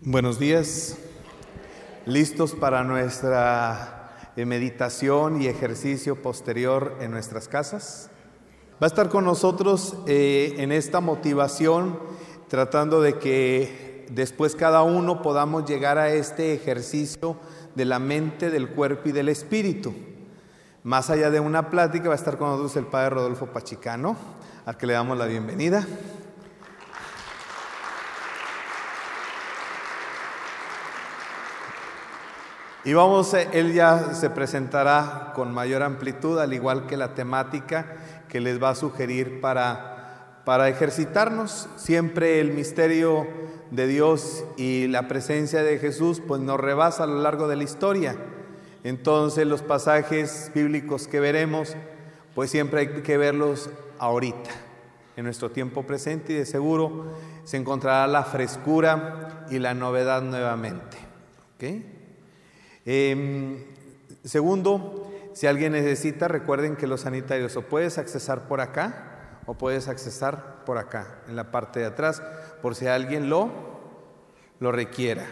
Buenos días, listos para nuestra meditación y ejercicio posterior en nuestras casas. Va a estar con nosotros eh, en esta motivación, tratando de que después cada uno podamos llegar a este ejercicio de la mente, del cuerpo y del espíritu. Más allá de una plática, va a estar con nosotros el Padre Rodolfo Pachicano, al que le damos la bienvenida. Y vamos, eh, él ya se presentará con mayor amplitud, al igual que la temática que les va a sugerir para, para ejercitarnos. Siempre el misterio de Dios y la presencia de Jesús pues nos rebasa a lo largo de la historia. Entonces los pasajes bíblicos que veremos pues siempre hay que verlos ahorita, en nuestro tiempo presente y de seguro se encontrará la frescura y la novedad nuevamente. ¿Okay? Em, segundo, si alguien necesita, recuerden que los sanitarios o puedes accesar por acá o puedes accesar por acá, en la parte de atrás, por si alguien lo, lo requiera.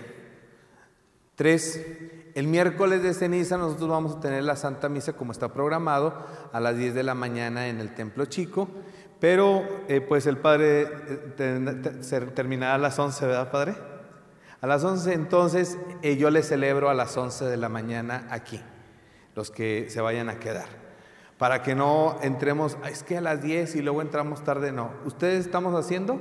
Tres, el miércoles de ceniza nosotros vamos a tener la Santa Misa como está programado a las 10 de la mañana en el Templo Chico, pero eh, pues el Padre eh, terminará a las 11, ¿verdad Padre? A las 11 entonces eh, yo les celebro a las 11 de la mañana aquí, los que se vayan a quedar. Para que no entremos, es que a las 10 y luego entramos tarde, no. Ustedes estamos haciendo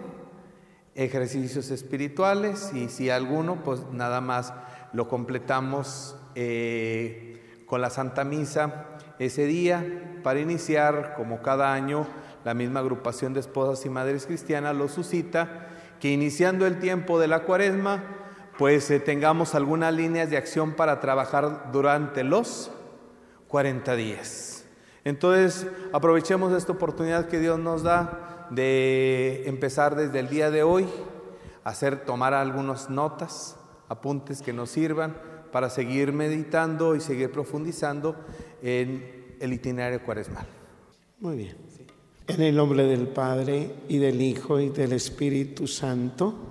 ejercicios espirituales y si alguno, pues nada más lo completamos eh, con la Santa Misa ese día para iniciar, como cada año, la misma agrupación de esposas y madres cristianas lo suscita, que iniciando el tiempo de la cuaresma, pues eh, tengamos algunas líneas de acción para trabajar durante los 40 días. Entonces, aprovechemos esta oportunidad que Dios nos da de empezar desde el día de hoy, hacer tomar algunas notas, apuntes que nos sirvan para seguir meditando y seguir profundizando en el itinerario cuaresmal. Muy bien. En el nombre del Padre y del Hijo y del Espíritu Santo.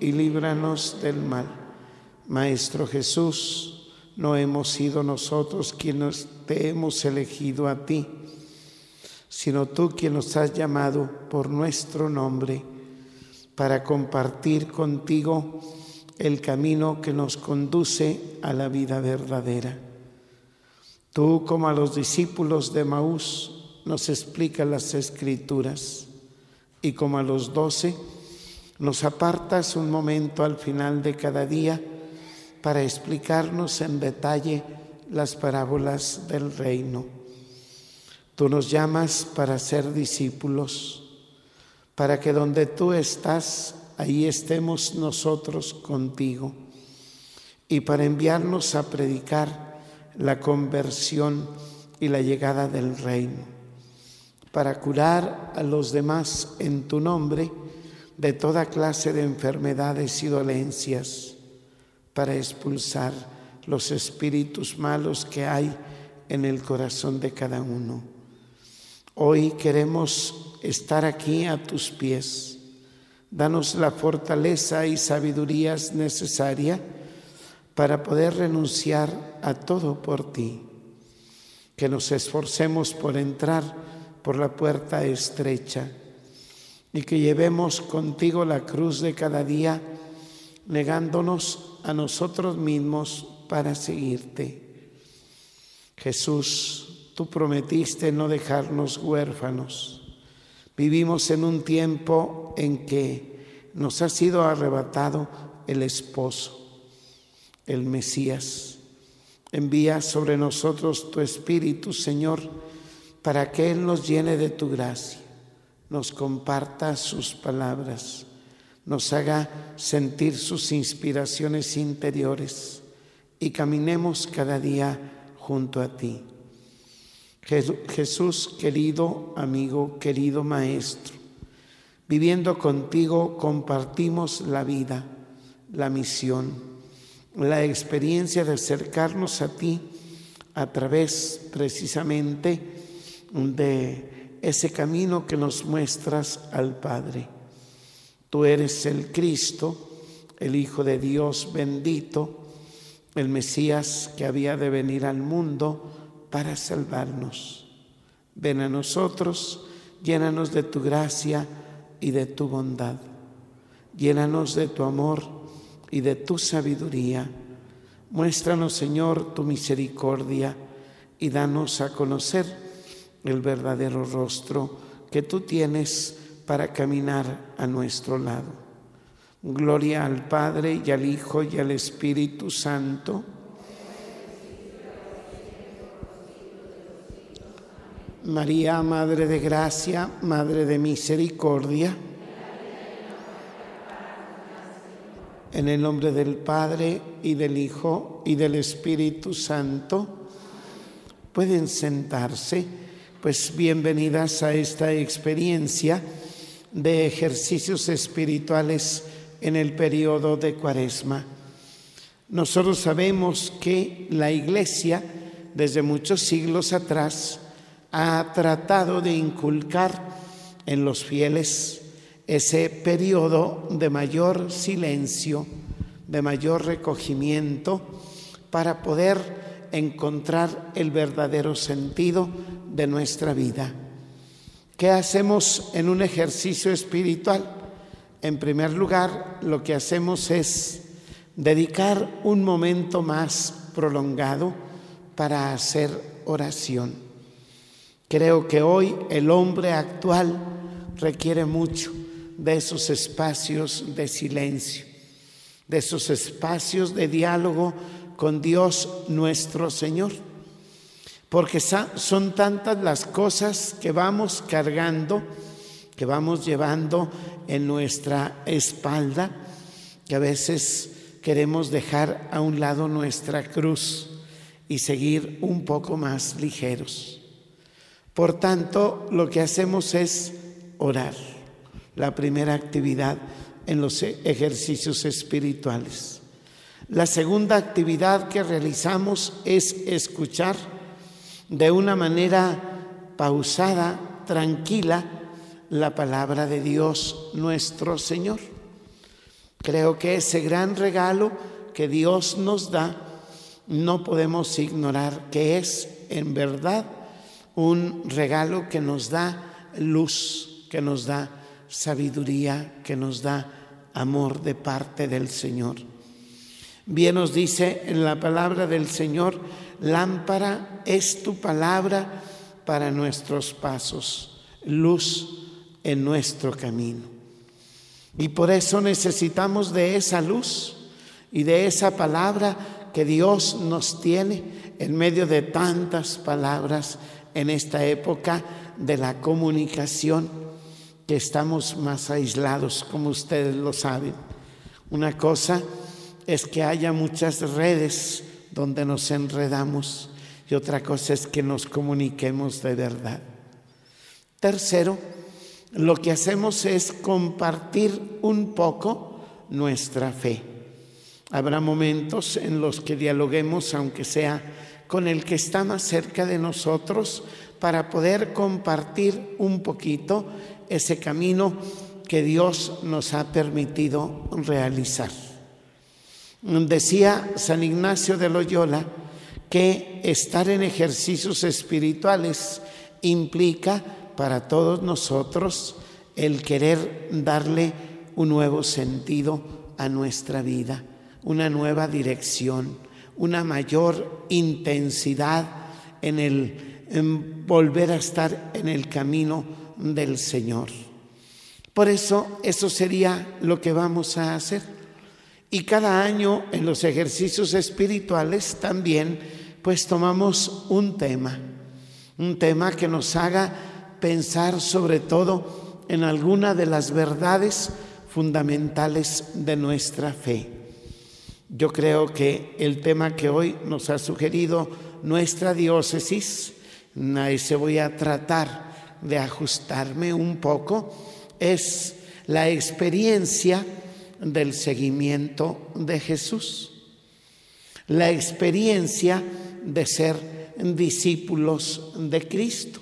y líbranos del mal. Maestro Jesús, no hemos sido nosotros quienes te hemos elegido a ti, sino tú quien nos has llamado por nuestro nombre para compartir contigo el camino que nos conduce a la vida verdadera. Tú, como a los discípulos de Maús, nos explicas las escrituras y como a los doce, nos apartas un momento al final de cada día para explicarnos en detalle las parábolas del reino. Tú nos llamas para ser discípulos, para que donde tú estás, ahí estemos nosotros contigo, y para enviarnos a predicar la conversión y la llegada del reino, para curar a los demás en tu nombre, de toda clase de enfermedades y dolencias para expulsar los espíritus malos que hay en el corazón de cada uno. Hoy queremos estar aquí a tus pies. Danos la fortaleza y sabiduría necesaria para poder renunciar a todo por ti. Que nos esforcemos por entrar por la puerta estrecha y que llevemos contigo la cruz de cada día, negándonos a nosotros mismos para seguirte. Jesús, tú prometiste no dejarnos huérfanos. Vivimos en un tiempo en que nos ha sido arrebatado el esposo, el Mesías. Envía sobre nosotros tu Espíritu, Señor, para que Él nos llene de tu gracia nos comparta sus palabras, nos haga sentir sus inspiraciones interiores y caminemos cada día junto a ti. Jesús, querido amigo, querido Maestro, viviendo contigo compartimos la vida, la misión, la experiencia de acercarnos a ti a través precisamente de ese camino que nos muestras al Padre. Tú eres el Cristo, el Hijo de Dios bendito, el Mesías que había de venir al mundo para salvarnos. Ven a nosotros, llénanos de tu gracia y de tu bondad. Llénanos de tu amor y de tu sabiduría. Muéstranos, Señor, tu misericordia y danos a conocer el verdadero rostro que tú tienes para caminar a nuestro lado. Gloria al Padre y al Hijo y al Espíritu Santo. María, Madre de Gracia, Madre de Misericordia. En el nombre del Padre y del Hijo y del Espíritu Santo, pueden sentarse, pues bienvenidas a esta experiencia de ejercicios espirituales en el periodo de Cuaresma. Nosotros sabemos que la Iglesia desde muchos siglos atrás ha tratado de inculcar en los fieles ese periodo de mayor silencio, de mayor recogimiento, para poder encontrar el verdadero sentido de nuestra vida. ¿Qué hacemos en un ejercicio espiritual? En primer lugar, lo que hacemos es dedicar un momento más prolongado para hacer oración. Creo que hoy el hombre actual requiere mucho de esos espacios de silencio, de esos espacios de diálogo con Dios nuestro Señor porque son tantas las cosas que vamos cargando, que vamos llevando en nuestra espalda, que a veces queremos dejar a un lado nuestra cruz y seguir un poco más ligeros. Por tanto, lo que hacemos es orar, la primera actividad en los ejercicios espirituales. La segunda actividad que realizamos es escuchar de una manera pausada, tranquila, la palabra de Dios nuestro Señor. Creo que ese gran regalo que Dios nos da, no podemos ignorar que es en verdad un regalo que nos da luz, que nos da sabiduría, que nos da amor de parte del Señor. Bien nos dice en la palabra del Señor, lámpara es tu palabra para nuestros pasos, luz en nuestro camino. Y por eso necesitamos de esa luz y de esa palabra que Dios nos tiene en medio de tantas palabras en esta época de la comunicación que estamos más aislados, como ustedes lo saben. Una cosa es que haya muchas redes donde nos enredamos y otra cosa es que nos comuniquemos de verdad. Tercero, lo que hacemos es compartir un poco nuestra fe. Habrá momentos en los que dialoguemos, aunque sea con el que está más cerca de nosotros, para poder compartir un poquito ese camino que Dios nos ha permitido realizar. Decía San Ignacio de Loyola que estar en ejercicios espirituales implica para todos nosotros el querer darle un nuevo sentido a nuestra vida, una nueva dirección, una mayor intensidad en el volver a estar en el camino del Señor. Por eso eso sería lo que vamos a hacer. Y cada año en los ejercicios espirituales también pues tomamos un tema, un tema que nos haga pensar sobre todo en alguna de las verdades fundamentales de nuestra fe. Yo creo que el tema que hoy nos ha sugerido nuestra diócesis, a ese voy a tratar de ajustarme un poco, es la experiencia del seguimiento de Jesús, la experiencia de ser discípulos de Cristo.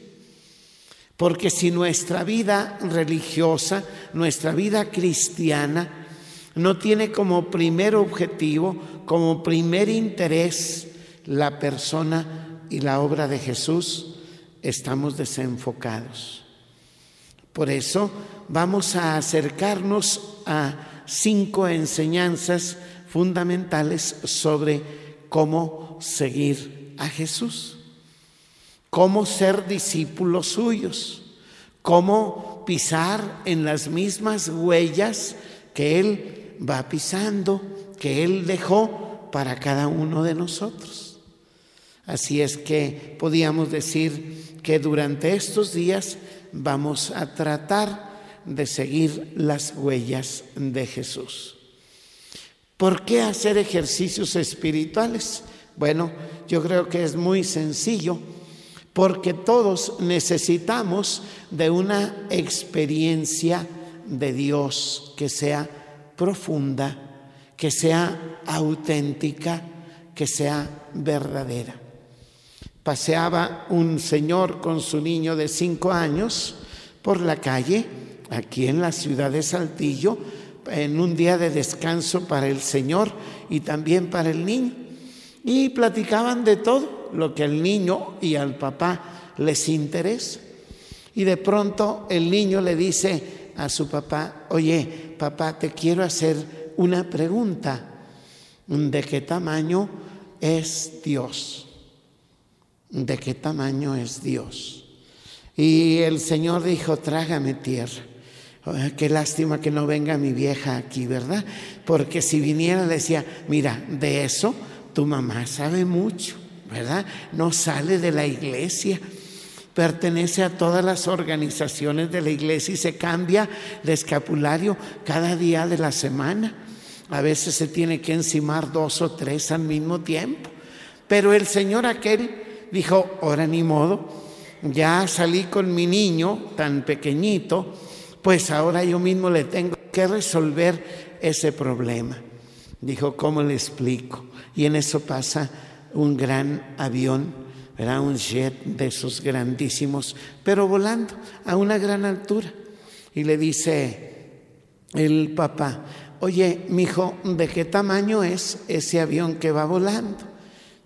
Porque si nuestra vida religiosa, nuestra vida cristiana, no tiene como primer objetivo, como primer interés la persona y la obra de Jesús, estamos desenfocados. Por eso vamos a acercarnos a cinco enseñanzas fundamentales sobre cómo seguir a Jesús cómo ser discípulos suyos, cómo pisar en las mismas huellas que Él va pisando, que Él dejó para cada uno de nosotros. Así es que podíamos decir que durante estos días vamos a tratar de seguir las huellas de Jesús. ¿Por qué hacer ejercicios espirituales? Bueno, yo creo que es muy sencillo porque todos necesitamos de una experiencia de Dios que sea profunda, que sea auténtica, que sea verdadera. Paseaba un señor con su niño de cinco años por la calle, aquí en la ciudad de Saltillo, en un día de descanso para el Señor y también para el niño. Y platicaban de todo lo que al niño y al papá les interesa. Y de pronto el niño le dice a su papá, oye, papá, te quiero hacer una pregunta. ¿De qué tamaño es Dios? ¿De qué tamaño es Dios? Y el Señor dijo, trágame tierra. qué lástima que no venga mi vieja aquí, ¿verdad? Porque si viniera decía, mira, de eso tu mamá sabe mucho. ¿verdad? No sale de la iglesia, pertenece a todas las organizaciones de la iglesia y se cambia de escapulario cada día de la semana. A veces se tiene que encimar dos o tres al mismo tiempo. Pero el señor aquel dijo, ahora ni modo, ya salí con mi niño tan pequeñito, pues ahora yo mismo le tengo que resolver ese problema. Dijo, ¿cómo le explico? Y en eso pasa un gran avión, era un jet de esos grandísimos, pero volando a una gran altura. Y le dice el papá, oye, mi hijo, ¿de qué tamaño es ese avión que va volando?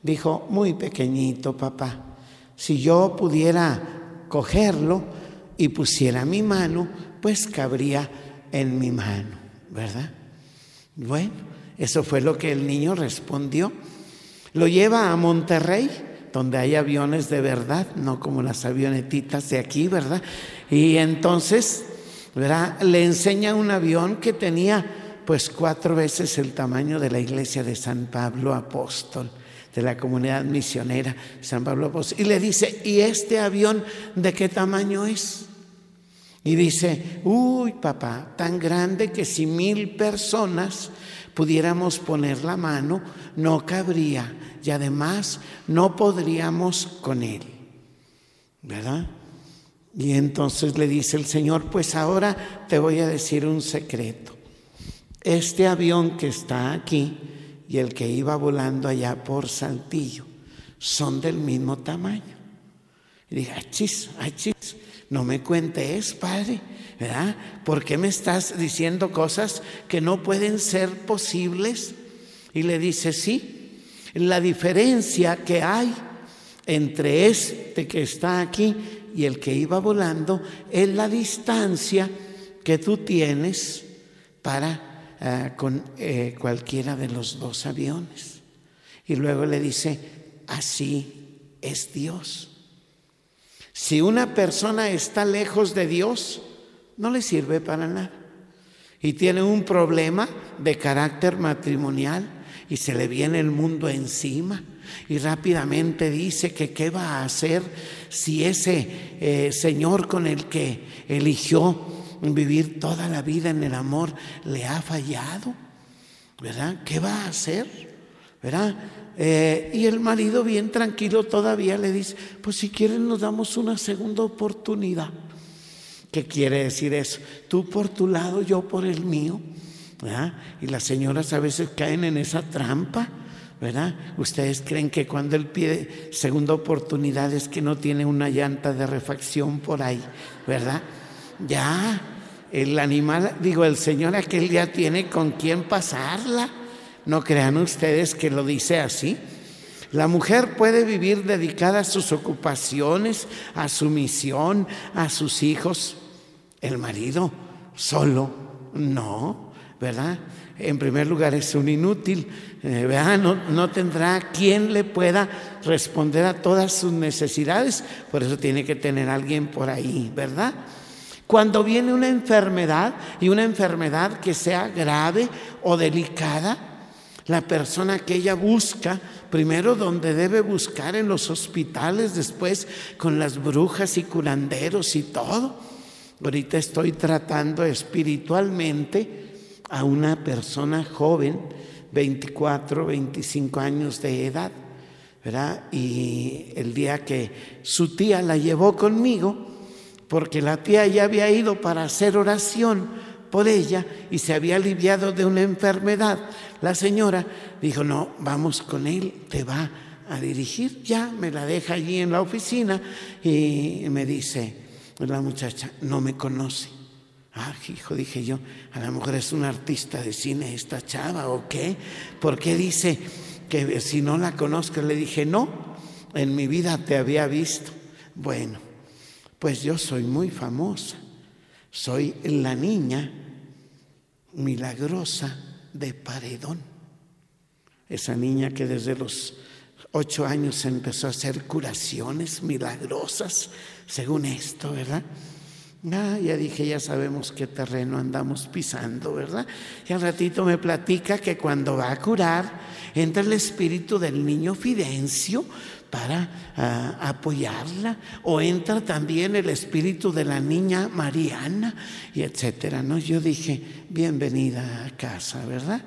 Dijo, muy pequeñito, papá. Si yo pudiera cogerlo y pusiera mi mano, pues cabría en mi mano, ¿verdad? Bueno, eso fue lo que el niño respondió. Lo lleva a Monterrey, donde hay aviones de verdad, no como las avionetitas de aquí, ¿verdad? Y entonces, ¿verdad? Le enseña un avión que tenía pues cuatro veces el tamaño de la iglesia de San Pablo Apóstol, de la comunidad misionera San Pablo Apóstol. Y le dice, ¿y este avión de qué tamaño es? Y dice, uy papá, tan grande que si mil personas pudiéramos poner la mano, no cabría y además no podríamos con él. ¿Verdad? Y entonces le dice el Señor, pues ahora te voy a decir un secreto. Este avión que está aquí y el que iba volando allá por Saltillo son del mismo tamaño. Y dije, achis, achis, no me cuentes, Padre. ¿Verdad? ¿Por qué me estás diciendo cosas que no pueden ser posibles? Y le dice, sí, la diferencia que hay entre este que está aquí y el que iba volando es la distancia que tú tienes para eh, con eh, cualquiera de los dos aviones. Y luego le dice, así es Dios. Si una persona está lejos de Dios, no le sirve para nada. Y tiene un problema de carácter matrimonial y se le viene el mundo encima y rápidamente dice que qué va a hacer si ese eh, señor con el que eligió vivir toda la vida en el amor le ha fallado, ¿verdad? ¿Qué va a hacer? ¿Verdad? Eh, y el marido bien tranquilo todavía le dice, pues si quieren nos damos una segunda oportunidad. ¿Qué quiere decir eso? Tú por tu lado, yo por el mío. ¿verdad? Y las señoras a veces caen en esa trampa. ¿verdad? Ustedes creen que cuando él pide segunda oportunidad es que no tiene una llanta de refacción por ahí, ¿verdad? Ya, el animal, digo, el Señor aquel ya tiene con quién pasarla. No crean ustedes que lo dice así. La mujer puede vivir dedicada a sus ocupaciones, a su misión, a sus hijos. El marido solo, no, ¿verdad? En primer lugar es un inútil, eh, ¿verdad? No, no tendrá quien le pueda responder a todas sus necesidades, por eso tiene que tener alguien por ahí, ¿verdad? Cuando viene una enfermedad y una enfermedad que sea grave o delicada, la persona que ella busca, primero donde debe buscar en los hospitales, después con las brujas y curanderos y todo. Ahorita estoy tratando espiritualmente a una persona joven, 24, 25 años de edad, ¿verdad? Y el día que su tía la llevó conmigo, porque la tía ya había ido para hacer oración por ella y se había aliviado de una enfermedad. La señora dijo, no, vamos con él, te va a dirigir. Ya me la deja allí en la oficina y me dice la muchacha, no me conoce. Ah, hijo, dije yo, a lo mejor es un artista de cine esta chava o qué. ¿Por qué dice que si no la conozco? Le dije, no, en mi vida te había visto. Bueno, pues yo soy muy famosa. Soy la niña milagrosa de Paredón. Esa niña que desde los ocho años empezó a hacer curaciones milagrosas, según esto, ¿verdad? Ah, ya dije, ya sabemos qué terreno andamos pisando, ¿verdad? Y al ratito me platica que cuando va a curar, entra el espíritu del niño Fidencio para ah, apoyarla, o entra también el espíritu de la niña Mariana, y etcétera, ¿no? Yo dije, bienvenida a casa, ¿verdad?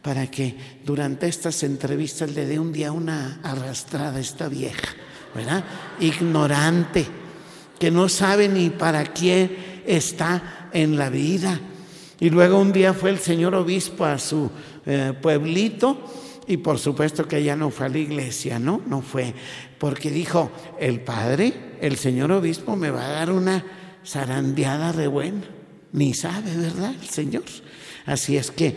Para que durante estas entrevistas le dé un día una arrastrada a esta vieja, ¿verdad? Ignorante, que no sabe ni para quién está en la vida. Y luego un día fue el señor obispo a su eh, pueblito y por supuesto que ella no fue a la iglesia, ¿no? No fue, porque dijo, el padre, el señor obispo me va a dar una zarandeada de buena. Ni sabe, ¿verdad? El señor. Así es que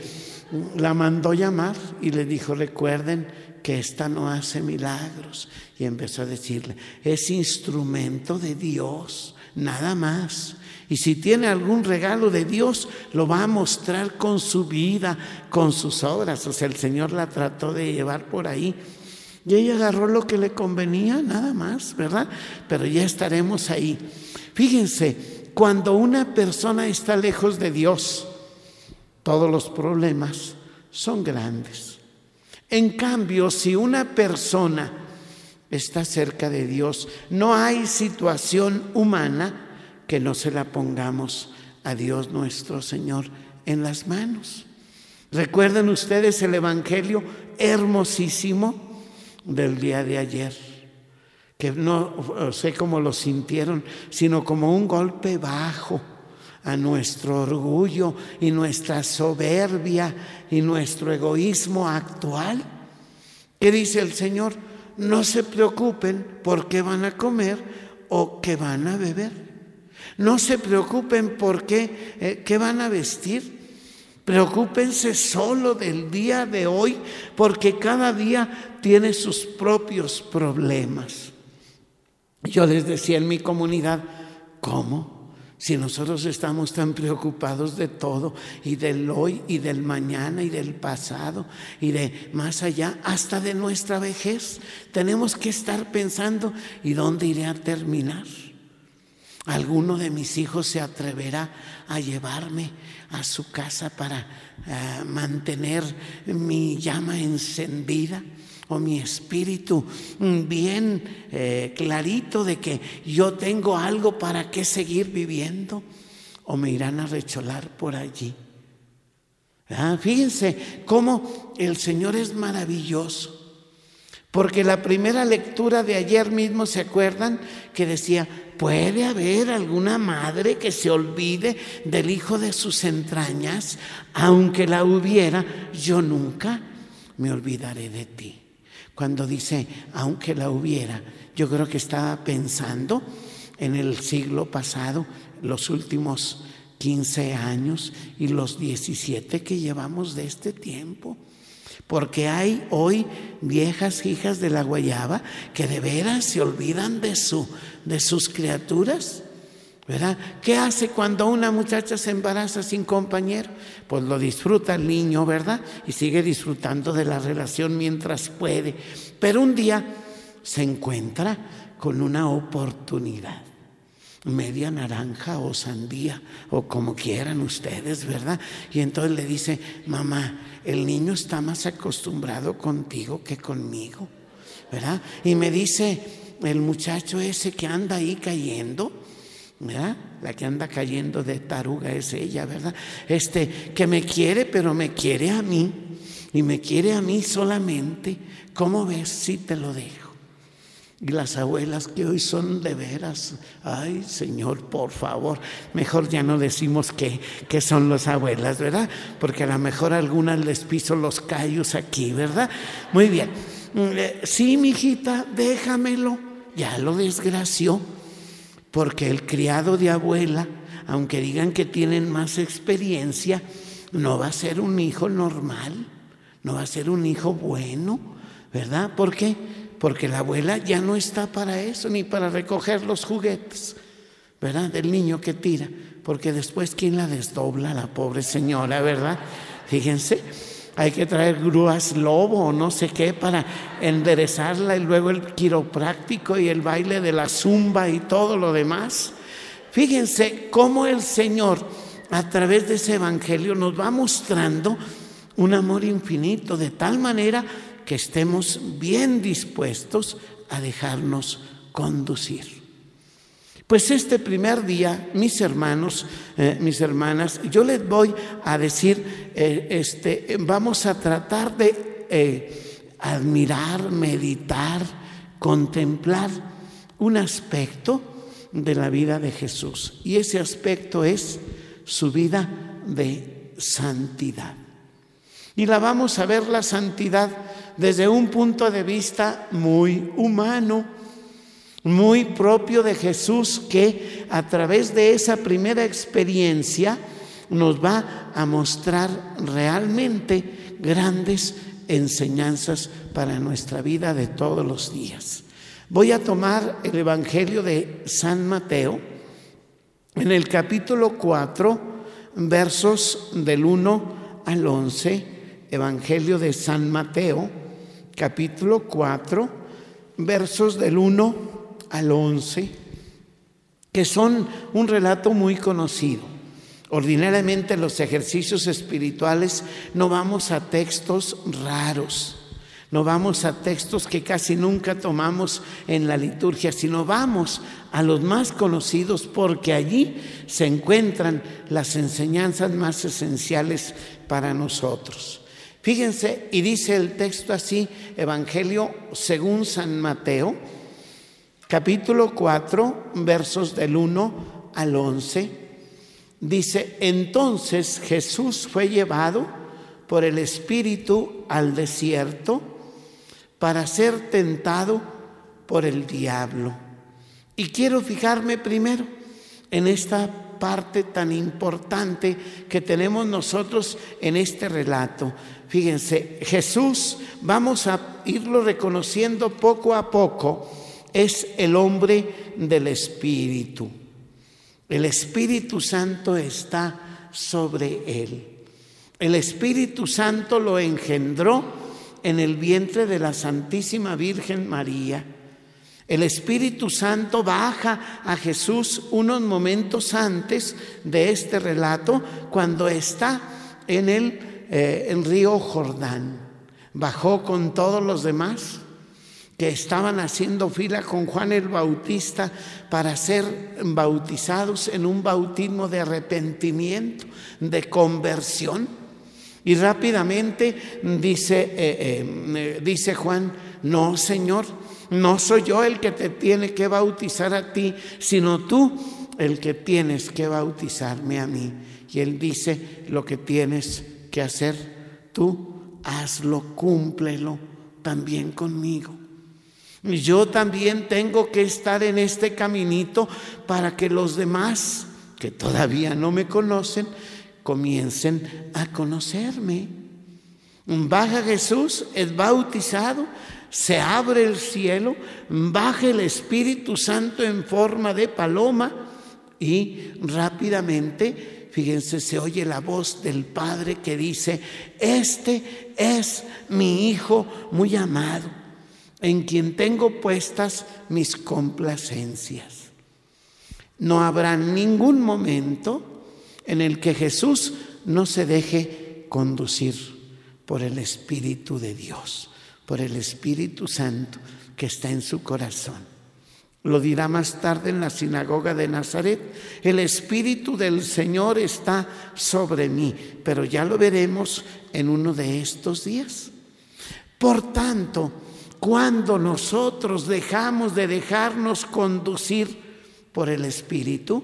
la mandó llamar y le dijo, recuerden que esta no hace milagros. Y empezó a decirle, es instrumento de Dios, nada más. Y si tiene algún regalo de Dios, lo va a mostrar con su vida, con sus obras. O sea, el Señor la trató de llevar por ahí. Y ella agarró lo que le convenía, nada más, ¿verdad? Pero ya estaremos ahí. Fíjense, cuando una persona está lejos de Dios, todos los problemas son grandes. En cambio, si una persona está cerca de Dios, no hay situación humana que no se la pongamos a Dios nuestro Señor en las manos. ¿Recuerdan ustedes el Evangelio hermosísimo del día de ayer? Que no sé cómo lo sintieron, sino como un golpe bajo a nuestro orgullo y nuestra soberbia y nuestro egoísmo actual. ¿Qué dice el Señor? No se preocupen por qué van a comer o qué van a beber. No se preocupen por qué, eh, qué van a vestir. Preocúpense solo del día de hoy porque cada día tiene sus propios problemas. Yo les decía en mi comunidad, ¿cómo? Si nosotros estamos tan preocupados de todo y del hoy y del mañana y del pasado y de más allá, hasta de nuestra vejez, tenemos que estar pensando, ¿y dónde iré a terminar? ¿Alguno de mis hijos se atreverá a llevarme a su casa para eh, mantener mi llama encendida? O mi espíritu bien eh, clarito de que yo tengo algo para qué seguir viviendo. o me irán a recholar por allí. Ah, fíjense cómo el Señor es maravilloso. Porque la primera lectura de ayer mismo, ¿se acuerdan? Que decía, ¿puede haber alguna madre que se olvide del hijo de sus entrañas? Aunque la hubiera, yo nunca me olvidaré de ti. Cuando dice, aunque la hubiera, yo creo que estaba pensando en el siglo pasado, los últimos 15 años y los 17 que llevamos de este tiempo. Porque hay hoy viejas hijas de la guayaba que de veras se olvidan de, su, de sus criaturas. ¿Verdad? ¿Qué hace cuando una muchacha se embaraza sin compañero? Pues lo disfruta el niño, ¿verdad? Y sigue disfrutando de la relación mientras puede. Pero un día se encuentra con una oportunidad media naranja o sandía o como quieran ustedes, ¿verdad? Y entonces le dice, mamá, el niño está más acostumbrado contigo que conmigo, ¿verdad? Y me dice el muchacho ese que anda ahí cayendo, ¿verdad? La que anda cayendo de taruga es ella, ¿verdad? Este, que me quiere, pero me quiere a mí. Y me quiere a mí solamente. ¿Cómo ves si te lo dejo? Y las abuelas que hoy son de veras, ay Señor, por favor, mejor ya no decimos que, que son las abuelas, ¿verdad? Porque a lo mejor algunas les piso los callos aquí, ¿verdad? Muy bien. Mm, eh, sí, mijita, déjamelo. Ya lo desgració, porque el criado de abuela, aunque digan que tienen más experiencia, no va a ser un hijo normal, no va a ser un hijo bueno, ¿verdad? ¿Por qué? porque la abuela ya no está para eso, ni para recoger los juguetes, ¿verdad? Del niño que tira, porque después quién la desdobla, la pobre señora, ¿verdad? Fíjense, hay que traer grúas lobo o no sé qué para enderezarla y luego el quiropráctico y el baile de la zumba y todo lo demás. Fíjense cómo el Señor a través de ese evangelio nos va mostrando un amor infinito de tal manera que estemos bien dispuestos a dejarnos conducir. Pues este primer día, mis hermanos, eh, mis hermanas, yo les voy a decir, eh, este, vamos a tratar de eh, admirar, meditar, contemplar un aspecto de la vida de Jesús. Y ese aspecto es su vida de santidad. Y la vamos a ver la santidad desde un punto de vista muy humano, muy propio de Jesús, que a través de esa primera experiencia nos va a mostrar realmente grandes enseñanzas para nuestra vida de todos los días. Voy a tomar el Evangelio de San Mateo en el capítulo 4, versos del 1 al 11, Evangelio de San Mateo, capítulo 4, versos del 1 al 11, que son un relato muy conocido. Ordinariamente en los ejercicios espirituales no vamos a textos raros, no vamos a textos que casi nunca tomamos en la liturgia, sino vamos a los más conocidos porque allí se encuentran las enseñanzas más esenciales para nosotros. Fíjense, y dice el texto así, Evangelio según San Mateo, capítulo 4, versos del 1 al 11, dice, entonces Jesús fue llevado por el Espíritu al desierto para ser tentado por el diablo. Y quiero fijarme primero en esta parte tan importante que tenemos nosotros en este relato. Fíjense, Jesús, vamos a irlo reconociendo poco a poco, es el hombre del Espíritu. El Espíritu Santo está sobre él. El Espíritu Santo lo engendró en el vientre de la Santísima Virgen María. El Espíritu Santo baja a Jesús unos momentos antes de este relato, cuando está en el, eh, río Jordán. Bajó con todos los demás que estaban haciendo fila con Juan el Bautista para ser bautizados en un bautismo de arrepentimiento, de conversión. Y rápidamente dice, eh, eh, dice Juan, no, Señor, no soy yo el que te tiene que bautizar a ti, sino tú el que tienes que bautizarme a mí. Y él dice, lo que tienes que hacer tú, hazlo, cúmplelo también conmigo. Yo también tengo que estar en este caminito para que los demás, que todavía no me conocen, comiencen a conocerme. Baja Jesús, es bautizado, se abre el cielo, baja el Espíritu Santo en forma de paloma y rápidamente, fíjense, se oye la voz del Padre que dice, este es mi Hijo muy amado, en quien tengo puestas mis complacencias. No habrá ningún momento en el que Jesús no se deje conducir por el Espíritu de Dios, por el Espíritu Santo que está en su corazón. Lo dirá más tarde en la sinagoga de Nazaret. El Espíritu del Señor está sobre mí, pero ya lo veremos en uno de estos días. Por tanto, cuando nosotros dejamos de dejarnos conducir por el Espíritu,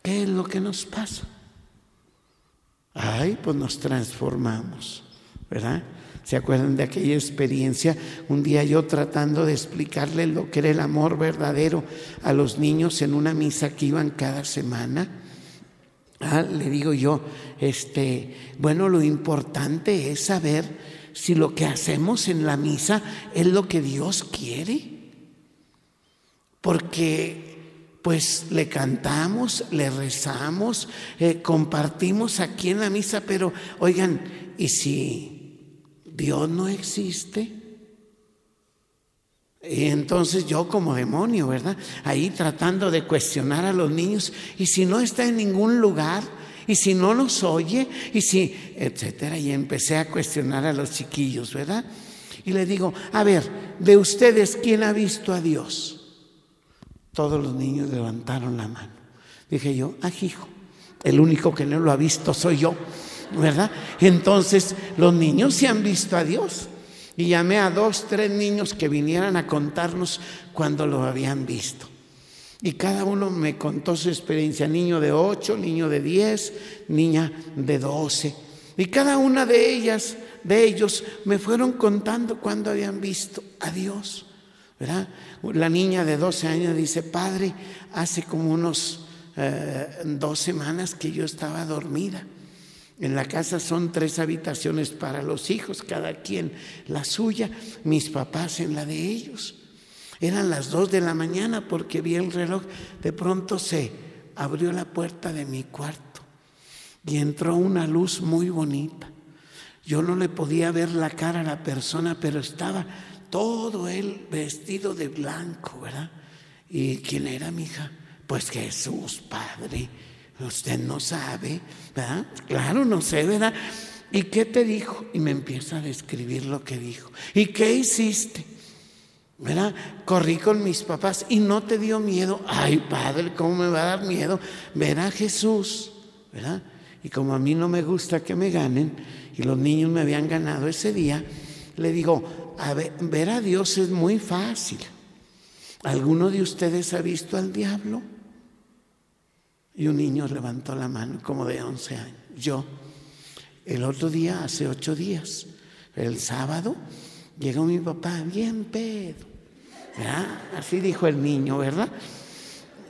¿qué es lo que nos pasa? Ay, pues nos transformamos, ¿verdad? ¿Se acuerdan de aquella experiencia? Un día yo tratando de explicarle lo que era el amor verdadero a los niños en una misa que iban cada semana. Ah, le digo yo, este, bueno, lo importante es saber si lo que hacemos en la misa es lo que Dios quiere. Porque pues le cantamos, le rezamos, eh, compartimos aquí en la misa, pero oigan, ¿y si Dios no existe. Y entonces yo como demonio, ¿verdad? Ahí tratando de cuestionar a los niños, y si no está en ningún lugar, y si no nos oye, y si, etcétera. Y empecé a cuestionar a los chiquillos, ¿verdad? Y le digo, a ver, de ustedes, ¿quién ha visto a Dios? Todos los niños levantaron la mano. Dije yo, ah, hijo, el único que no lo ha visto soy yo. ¿verdad? Entonces los niños se han visto a Dios. Y llamé a dos, tres niños que vinieran a contarnos cuando lo habían visto. Y cada uno me contó su experiencia, niño de ocho, niño de diez, niña de doce. Y cada una de ellas, de ellos, me fueron contando cuando habían visto a Dios. ¿verdad? La niña de 12 años dice, padre, hace como unos eh, dos semanas que yo estaba dormida. En la casa son tres habitaciones para los hijos, cada quien la suya, mis papás en la de ellos. Eran las dos de la mañana porque vi el reloj. De pronto se abrió la puerta de mi cuarto y entró una luz muy bonita. Yo no le podía ver la cara a la persona, pero estaba todo él vestido de blanco, ¿verdad? ¿Y quién era mi hija? Pues Jesús, Padre. Usted no sabe, ¿verdad? Claro, no sé, ¿verdad? ¿Y qué te dijo? Y me empieza a describir lo que dijo. ¿Y qué hiciste? ¿Verdad? Corrí con mis papás y no te dio miedo. Ay, padre, ¿cómo me va a dar miedo ver a Jesús? ¿Verdad? Y como a mí no me gusta que me ganen, y los niños me habían ganado ese día, le digo, ver, ver a Dios es muy fácil. ¿Alguno de ustedes ha visto al diablo? Y un niño levantó la mano como de 11 años. Yo, el otro día, hace ocho días, el sábado, llegó mi papá bien pedo. Así dijo el niño, ¿verdad?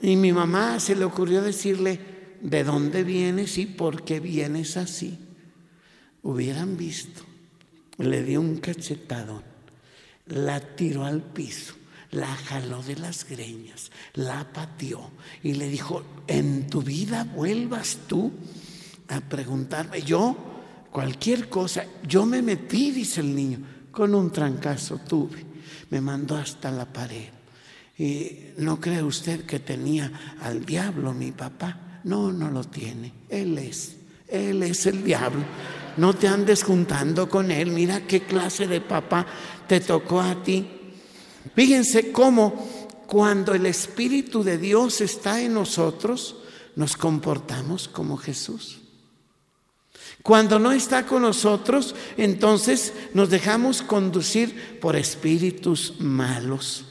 Y mi mamá se le ocurrió decirle, ¿de dónde vienes y por qué vienes así? Hubieran visto. Le dio un cachetadón, la tiró al piso la jaló de las greñas, la pateó y le dijo, en tu vida vuelvas tú a preguntarme, yo, cualquier cosa, yo me metí, dice el niño, con un trancazo tuve, me mandó hasta la pared. Y no cree usted que tenía al diablo mi papá. No, no lo tiene. Él es. Él es el diablo. no te andes juntando con él, mira qué clase de papá te tocó a ti. Fíjense cómo cuando el Espíritu de Dios está en nosotros, nos comportamos como Jesús. Cuando no está con nosotros, entonces nos dejamos conducir por espíritus malos.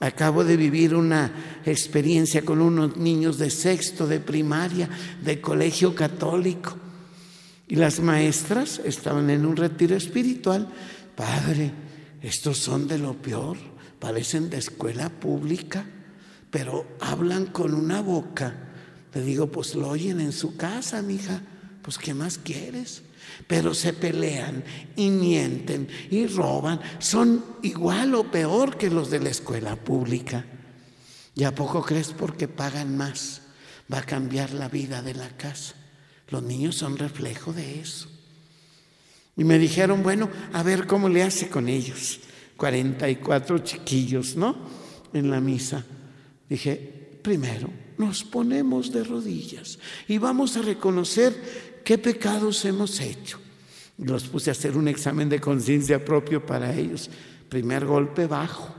Acabo de vivir una experiencia con unos niños de sexto, de primaria, de colegio católico. Y las maestras estaban en un retiro espiritual. Padre, estos son de lo peor, parecen de escuela pública, pero hablan con una boca. Le digo, pues lo oyen en su casa, mija pues ¿qué más quieres? Pero se pelean y mienten y roban. Son igual o peor que los de la escuela pública. ¿Y a poco crees porque pagan más? Va a cambiar la vida de la casa. Los niños son reflejo de eso. Y me dijeron, bueno, a ver cómo le hace con ellos. 44 chiquillos, ¿no? En la misa. Dije, primero, nos ponemos de rodillas y vamos a reconocer ¿Qué pecados hemos hecho? Los puse a hacer un examen de conciencia propio para ellos. Primer golpe bajo.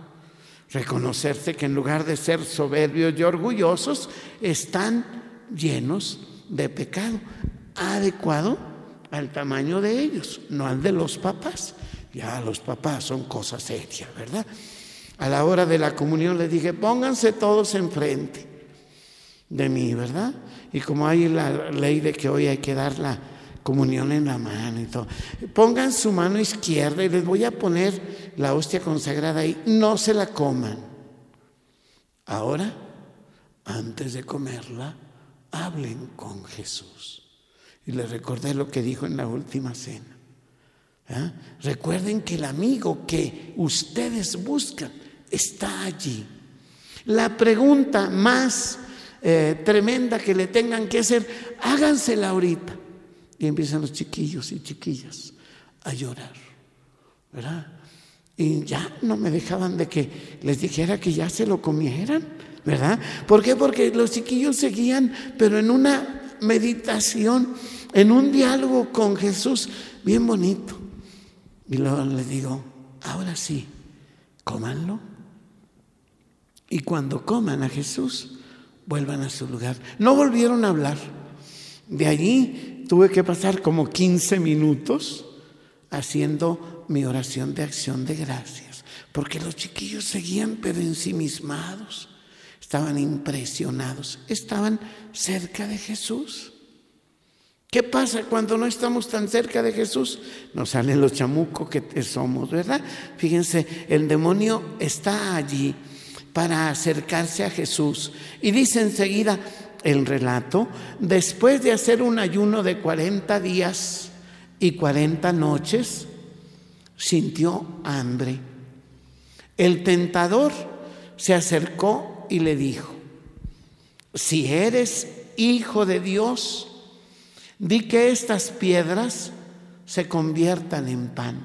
Reconocerse que en lugar de ser soberbios y orgullosos, están llenos de pecado, adecuado al tamaño de ellos, no al de los papás. Ya los papás son cosas serias, ¿verdad? A la hora de la comunión les dije, pónganse todos enfrente de mí, ¿verdad? Y como hay la ley de que hoy hay que dar la comunión en la mano y todo, pongan su mano izquierda y les voy a poner la hostia consagrada ahí, no se la coman. Ahora, antes de comerla, hablen con Jesús. Y les recordé lo que dijo en la última cena. ¿Ah? Recuerden que el amigo que ustedes buscan está allí. La pregunta más eh, tremenda que le tengan que hacer, hágansela ahorita. Y empiezan los chiquillos y chiquillas a llorar, ¿verdad? Y ya no me dejaban de que les dijera que ya se lo comieran, ¿verdad? ¿Por qué? Porque los chiquillos seguían, pero en una meditación, en un diálogo con Jesús bien bonito. Y luego les digo, ahora sí, cómanlo. Y cuando coman a Jesús, vuelvan a su lugar. No volvieron a hablar. De allí tuve que pasar como 15 minutos haciendo mi oración de acción de gracias, porque los chiquillos seguían pero ensimismados, estaban impresionados, estaban cerca de Jesús. ¿Qué pasa cuando no estamos tan cerca de Jesús? Nos salen los chamucos que somos, ¿verdad? Fíjense, el demonio está allí para acercarse a Jesús. Y dice enseguida el relato, después de hacer un ayuno de 40 días y 40 noches, sintió hambre. El tentador se acercó y le dijo, si eres hijo de Dios, di que estas piedras se conviertan en pan.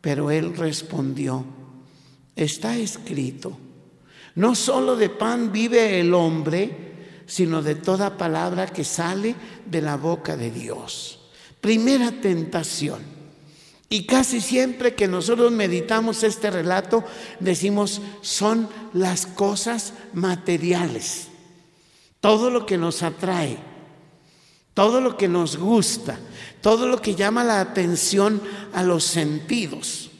Pero él respondió, Está escrito, no solo de pan vive el hombre, sino de toda palabra que sale de la boca de Dios. Primera tentación. Y casi siempre que nosotros meditamos este relato, decimos, son las cosas materiales. Todo lo que nos atrae, todo lo que nos gusta, todo lo que llama la atención a los sentidos.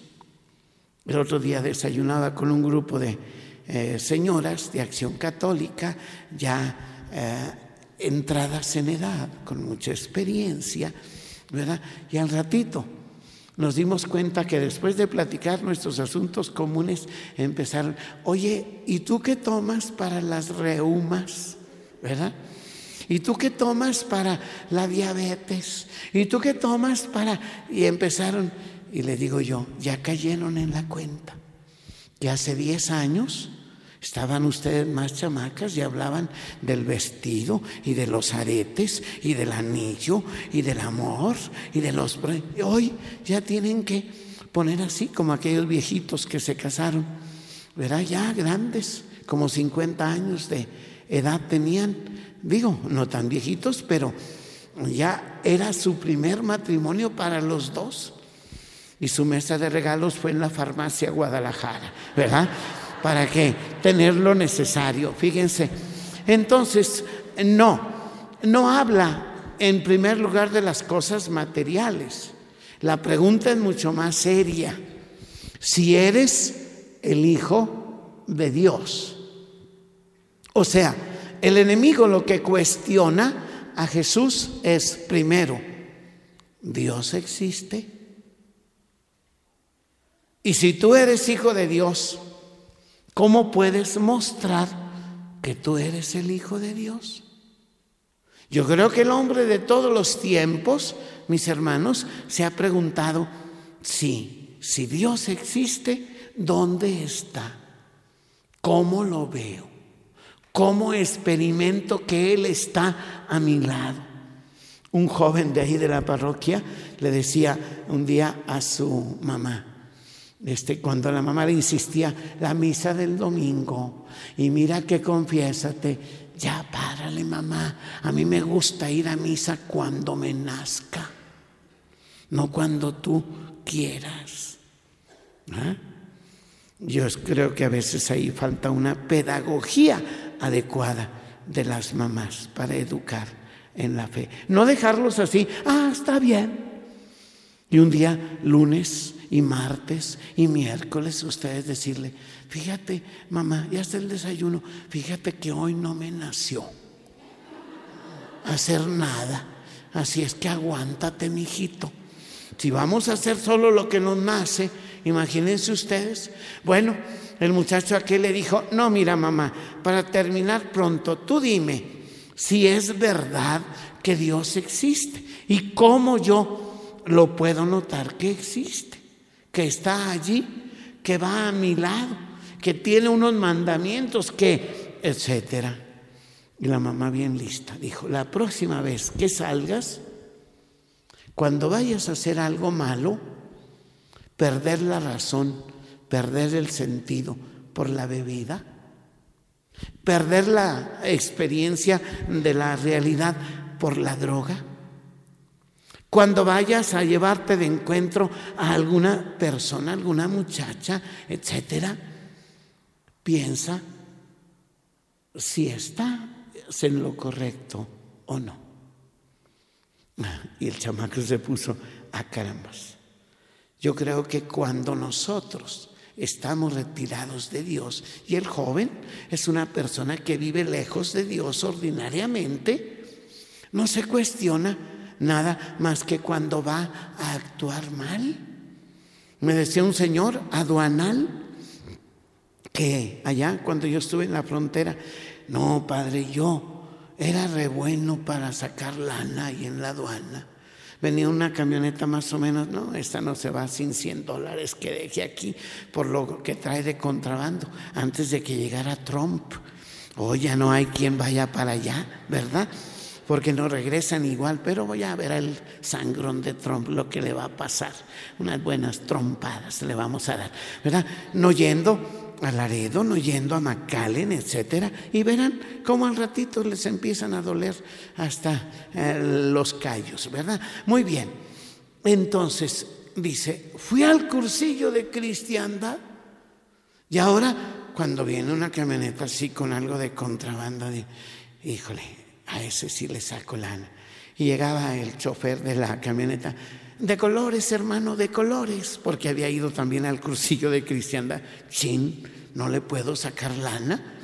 El otro día desayunaba con un grupo de eh, señoras de acción católica, ya eh, entradas en edad, con mucha experiencia, ¿verdad? Y al ratito nos dimos cuenta que después de platicar nuestros asuntos comunes, empezaron, oye, ¿y tú qué tomas para las reumas? ¿Verdad? ¿Y tú qué tomas para la diabetes? ¿Y tú qué tomas para...? Y empezaron, y le digo yo, ya cayeron en la cuenta que hace 10 años estaban ustedes más chamacas y hablaban del vestido y de los aretes y del anillo y del amor y de los... Y hoy ya tienen que poner así como aquellos viejitos que se casaron, ¿verdad? Ya grandes, como 50 años de edad tenían, digo, no tan viejitos, pero ya era su primer matrimonio para los dos. Y su mesa de regalos fue en la farmacia Guadalajara, ¿verdad? ¿Para qué? Tener lo necesario, fíjense. Entonces, no, no habla en primer lugar de las cosas materiales. La pregunta es mucho más seria. Si eres el Hijo de Dios. O sea, el enemigo lo que cuestiona a Jesús es primero, ¿Dios existe? Y si tú eres hijo de Dios, ¿cómo puedes mostrar que tú eres el hijo de Dios? Yo creo que el hombre de todos los tiempos, mis hermanos, se ha preguntado, sí, si Dios existe, ¿dónde está? ¿Cómo lo veo? ¿Cómo experimento que Él está a mi lado? Un joven de ahí de la parroquia le decía un día a su mamá, este, cuando la mamá le insistía, la misa del domingo, y mira que confiésate, ya párale mamá, a mí me gusta ir a misa cuando me nazca, no cuando tú quieras. ¿Ah? Yo creo que a veces ahí falta una pedagogía adecuada de las mamás para educar en la fe. No dejarlos así, ah, está bien. Y un día, lunes y martes y miércoles, ustedes decirle, Fíjate, mamá, ya está el desayuno. Fíjate que hoy no me nació hacer nada. Así es que aguántate, mijito. Si vamos a hacer solo lo que nos nace, imagínense ustedes. Bueno, el muchacho aquel le dijo, no, mira mamá, para terminar pronto, tú dime si es verdad que Dios existe y cómo yo lo puedo notar que existe, que está allí, que va a mi lado que tiene unos mandamientos que, etcétera. Y la mamá bien lista dijo, la próxima vez que salgas, cuando vayas a hacer algo malo, perder la razón, perder el sentido por la bebida, perder la experiencia de la realidad por la droga. Cuando vayas a llevarte de encuentro a alguna persona, alguna muchacha, etcétera, piensa si está en lo correcto o no. Y el chamaco se puso a carambas. Yo creo que cuando nosotros estamos retirados de Dios y el joven es una persona que vive lejos de Dios ordinariamente, no se cuestiona nada más que cuando va a actuar mal. Me decía un señor aduanal que allá cuando yo estuve en la frontera, no, padre, yo era re bueno para sacar lana ahí en la aduana. Venía una camioneta más o menos, no, esta no se va sin 100 dólares que deje aquí por lo que trae de contrabando antes de que llegara Trump. O ya no hay quien vaya para allá, ¿verdad? Porque no regresan igual, pero voy a ver al sangrón de Trump lo que le va a pasar. Unas buenas trompadas le vamos a dar, ¿verdad? No yendo a Laredo, no yendo a McAllen, etcétera, y verán cómo al ratito les empiezan a doler hasta eh, los callos, ¿verdad? Muy bien. Entonces dice, fui al cursillo de cristiandad y ahora cuando viene una camioneta así con algo de contrabando, de, híjole, a ese sí le saco lana. Y llegaba el chofer de la camioneta, de colores, hermano, de colores, porque había ido también al cursillo de cristiandad. Chin, no le puedo sacar lana.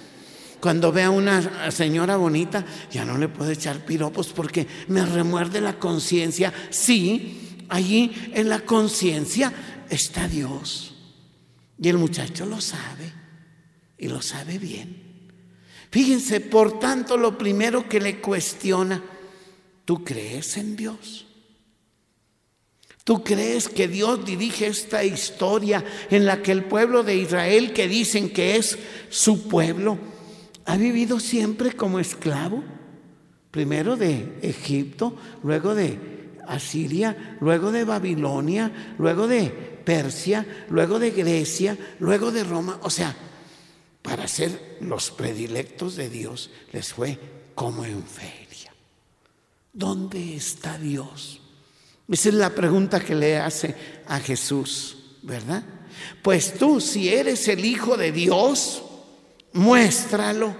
Cuando vea a una señora bonita, ya no le puedo echar piropos porque me remuerde la conciencia. Sí, allí en la conciencia está Dios. Y el muchacho lo sabe y lo sabe bien. Fíjense, por tanto, lo primero que le cuestiona, ¿tú crees en Dios? ¿Tú crees que Dios dirige esta historia en la que el pueblo de Israel, que dicen que es su pueblo, ha vivido siempre como esclavo? Primero de Egipto, luego de Asiria, luego de Babilonia, luego de Persia, luego de Grecia, luego de Roma. O sea, para ser los predilectos de Dios les fue como en feria. ¿Dónde está Dios? Esa es la pregunta que le hace a Jesús, ¿verdad? Pues tú, si eres el Hijo de Dios, muéstralo.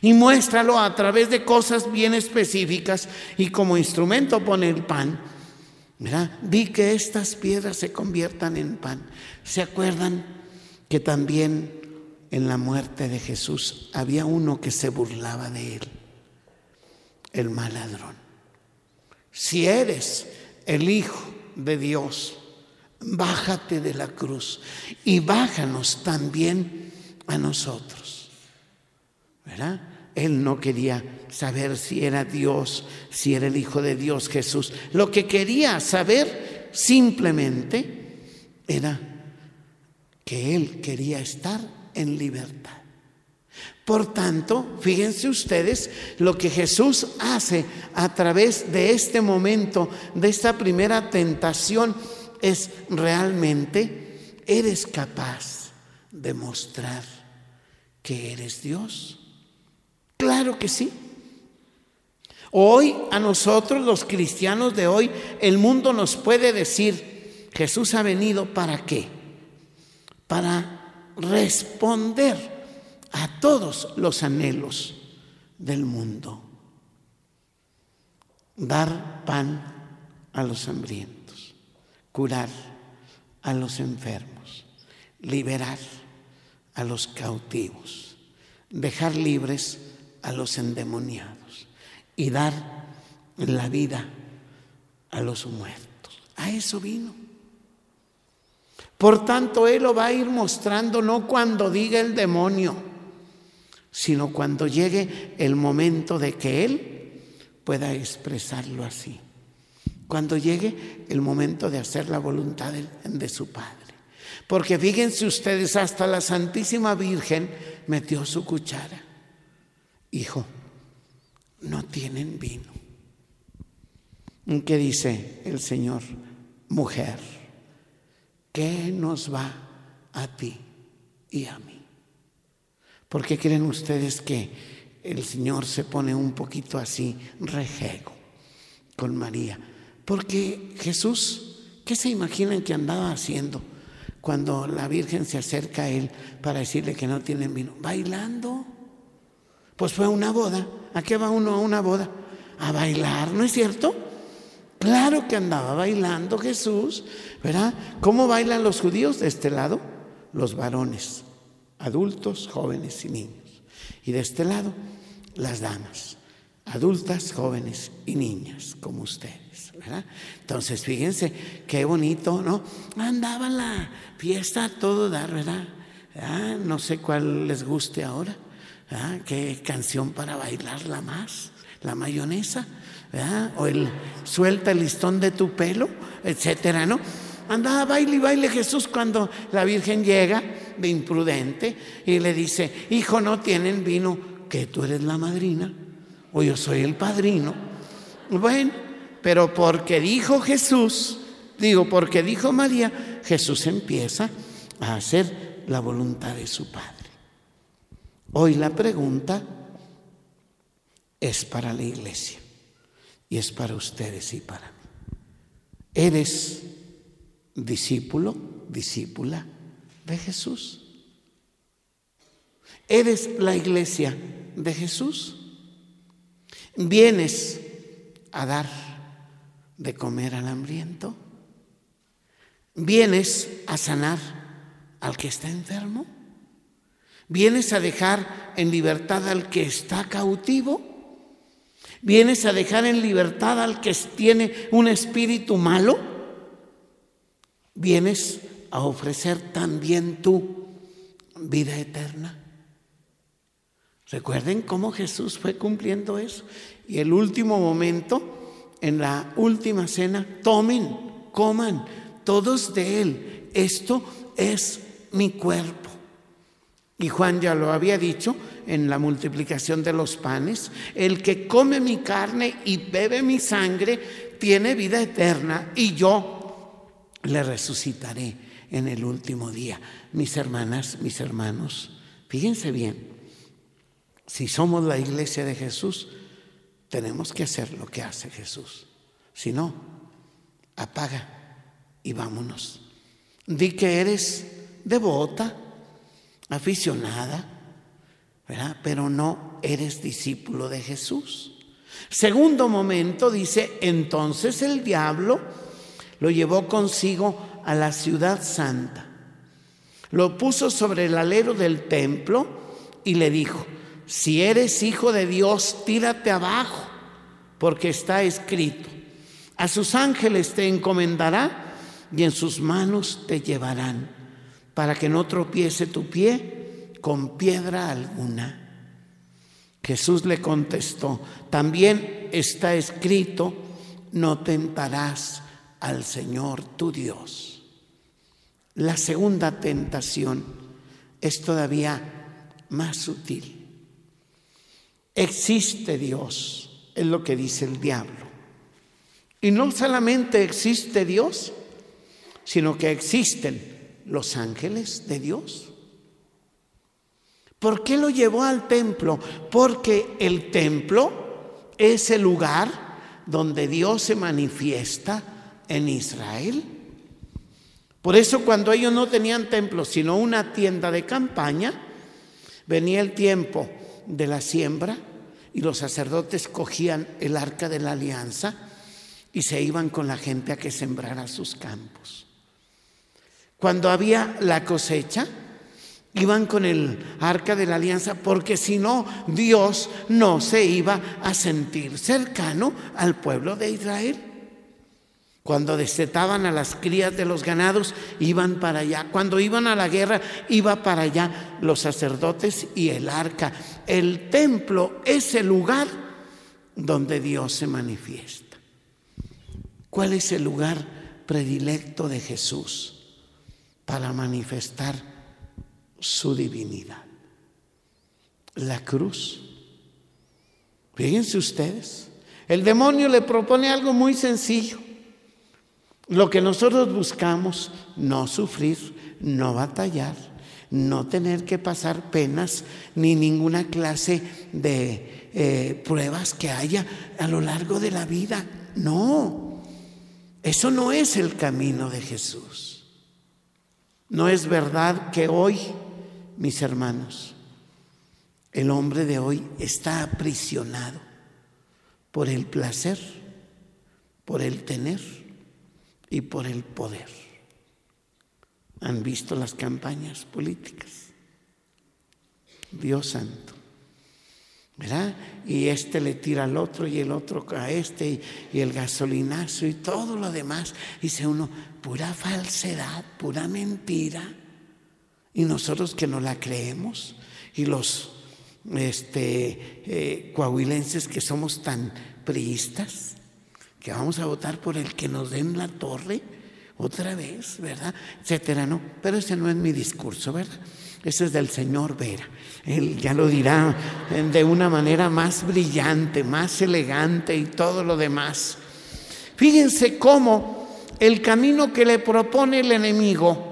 Y muéstralo a través de cosas bien específicas y como instrumento pone el pan. Mira, di que estas piedras se conviertan en pan. ¿Se acuerdan que también en la muerte de Jesús había uno que se burlaba de él? El mal ladrón. Si eres el Hijo de Dios, bájate de la cruz y bájanos también a nosotros. ¿Verdad? Él no quería saber si era Dios, si era el Hijo de Dios Jesús. Lo que quería saber simplemente era que Él quería estar en libertad. Por tanto, fíjense ustedes lo que Jesús hace a través de este momento, de esta primera tentación, es realmente, eres capaz de mostrar que eres Dios. Claro que sí. Hoy a nosotros los cristianos de hoy, el mundo nos puede decir, Jesús ha venido para qué? Para responder a todos los anhelos del mundo. Dar pan a los hambrientos, curar a los enfermos, liberar a los cautivos, dejar libres a los endemoniados y dar la vida a los muertos. A eso vino. Por tanto, Él lo va a ir mostrando no cuando diga el demonio, sino cuando llegue el momento de que Él pueda expresarlo así. Cuando llegue el momento de hacer la voluntad de, su Padre. Porque fíjense ustedes, hasta la Santísima Virgen metió su cuchara hijo, no tienen vino. ¿Qué dice el Señor? Mujer, ¿qué nos va a ti y a mí? ¿Por qué creen ustedes que el Señor se pone un poquito así, rejego, con María? Porque Jesús, ¿qué se imaginan que andaba haciendo cuando la Virgen se acerca a Él para decirle que no tienen vino? Bailando. Pues fue a una boda. ¿A qué va uno a una boda? A bailar, ¿no es cierto? Claro que andaba bailando Jesús, ¿verdad? ¿Cómo bailan los judíos de este lado? Los varones, adultos, jóvenes y niños. Y de este lado, las damas, adultas, jóvenes y niñas, como ustedes, ¿verdad? Entonces, fíjense qué bonito, ¿no? Andaba la fiesta a todo dar, ¿verdad? Ah, no sé cuál les guste ahora. ¿Ah? ¿Qué canción para bailarla más? La mayonesa, O el suelta el listón de tu pelo, etcétera, ¿no? Andaba baile y baile Jesús cuando la Virgen llega de imprudente y le dice, hijo, no tienen vino, que tú eres la madrina o yo soy el padrino. Bueno, pero porque dijo Jesús, digo, porque dijo María, Jesús empieza a hacer la voluntad de su Padre. Hoy la pregunta es para la iglesia y es para ustedes y para mí. ¿Eres discípulo, discípula de Jesús? ¿Eres la iglesia de Jesús? ¿Vienes a dar de comer al hambriento? ¿Vienes a sanar al que está enfermo? ¿Vienes a dejar en libertad al que está cautivo? ¿Vienes a dejar en libertad al que tiene un espíritu malo? ¿Vienes a ofrecer también tu vida eterna? Recuerden cómo Jesús fue cumpliendo eso. Y el último momento, en la última cena, tomen, coman todos de él. Esto es mi cuerpo y Juan ya lo había dicho en la multiplicación de los panes, el que come mi carne y bebe mi sangre tiene vida eterna y yo le resucitaré en el último día. Mis hermanas, mis hermanos, fíjense bien, si somos la iglesia de Jesús, tenemos que hacer lo que hace Jesús. Si no, apaga y vámonos. Di que eres devota, aficionada, pero no eres discípulo de Jesús. Segundo momento dice, entonces el diablo lo llevó consigo a la ciudad santa, lo puso sobre el alero del templo y le dijo, si eres hijo de Dios, tírate abajo, porque está escrito, a sus ángeles te encomendará y en sus manos te llevarán, para que no tropiece tu pie con piedra alguna. Jesús le contestó, también está escrito, no tentarás al Señor tu Dios. La segunda tentación es todavía más sutil. Existe Dios, es lo que dice el diablo. Y no solamente existe Dios, sino que existen los ángeles de Dios. ¿Por qué lo llevó al templo? Porque el templo es el lugar donde Dios se manifiesta en Israel. Por eso cuando ellos no tenían templo, sino una tienda de campaña, venía el tiempo de la siembra y los sacerdotes cogían el arca de la alianza y se iban con la gente a que sembrara sus campos. Cuando había la cosecha, Iban con el arca de la alianza porque si no, Dios no se iba a sentir cercano al pueblo de Israel. Cuando desetaban a las crías de los ganados, iban para allá. Cuando iban a la guerra, iba para allá los sacerdotes y el arca. El templo es el lugar donde Dios se manifiesta. ¿Cuál es el lugar predilecto de Jesús para manifestar su divinidad. La cruz. Fíjense ustedes, el demonio le propone algo muy sencillo. Lo que nosotros buscamos, no sufrir, no batallar, no tener que pasar penas ni ninguna clase de eh, pruebas que haya a lo largo de la vida. No, eso no es el camino de Jesús. No es verdad que hoy mis hermanos, el hombre de hoy está aprisionado por el placer, por el tener y por el poder. ¿Han visto las campañas políticas? Dios santo. ¿Verdad? Y este le tira al otro y el otro a este y, el gasolinazo y todo lo demás. Dice uno, pura falsedad, pura mentira. Y nosotros que no la creemos y los este, eh, coahuilenses que somos tan priistas, que vamos a votar por el que nos den la torre otra vez, ¿verdad? Etcétera, ¿no? Pero ese no es mi discurso, ¿verdad? Ese es del señor Vera. Él ya lo dirá de una manera más brillante, más elegante y todo lo demás. Fíjense cómo el camino que le propone el enemigo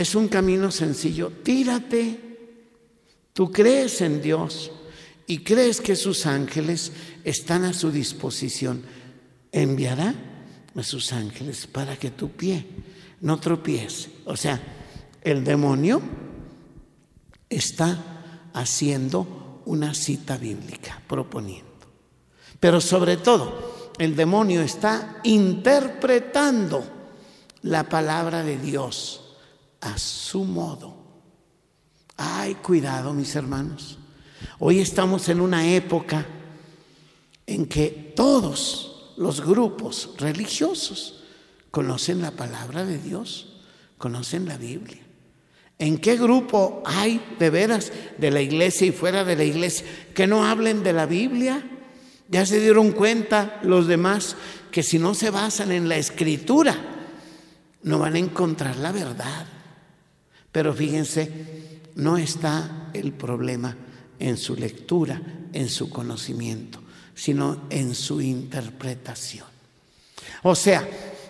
es un camino sencillo. Tírate. Tú crees en Dios y crees que sus ángeles están a su disposición. Enviará a sus ángeles para que tu pie no tropiece. O sea, el demonio está haciendo una cita bíblica, proponiendo. Pero sobre todo, el demonio está interpretando la palabra de Dios a su modo. Ay, cuidado, mis hermanos. Hoy estamos en una época en que todos los grupos religiosos conocen la palabra de Dios, conocen la Biblia. ¿En qué grupo hay de veras de la iglesia y fuera de la iglesia que no hablen de la Biblia? Ya se dieron cuenta los demás que si no se basan en la escritura, no van a encontrar la verdad. Pero fíjense, no está el problema en su lectura, en su conocimiento, sino en su interpretación. O sea,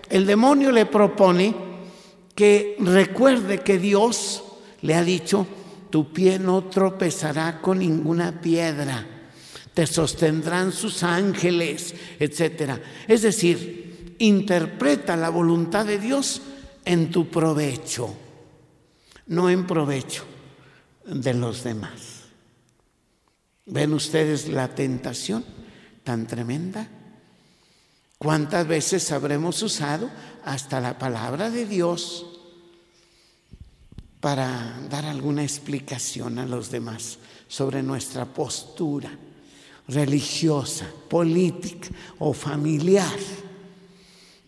el demonio le propone que recuerde que Dios le ha dicho, tu pie no tropezará con ninguna piedra, te sostendrán sus ángeles, etc. Es decir, interpreta la voluntad de Dios en tu provecho, no en provecho de los demás. ¿Ven ustedes la tentación tan tremenda? ¿Cuántas veces habremos usado hasta la palabra de Dios para dar alguna explicación a los demás sobre nuestra postura religiosa, política o familiar?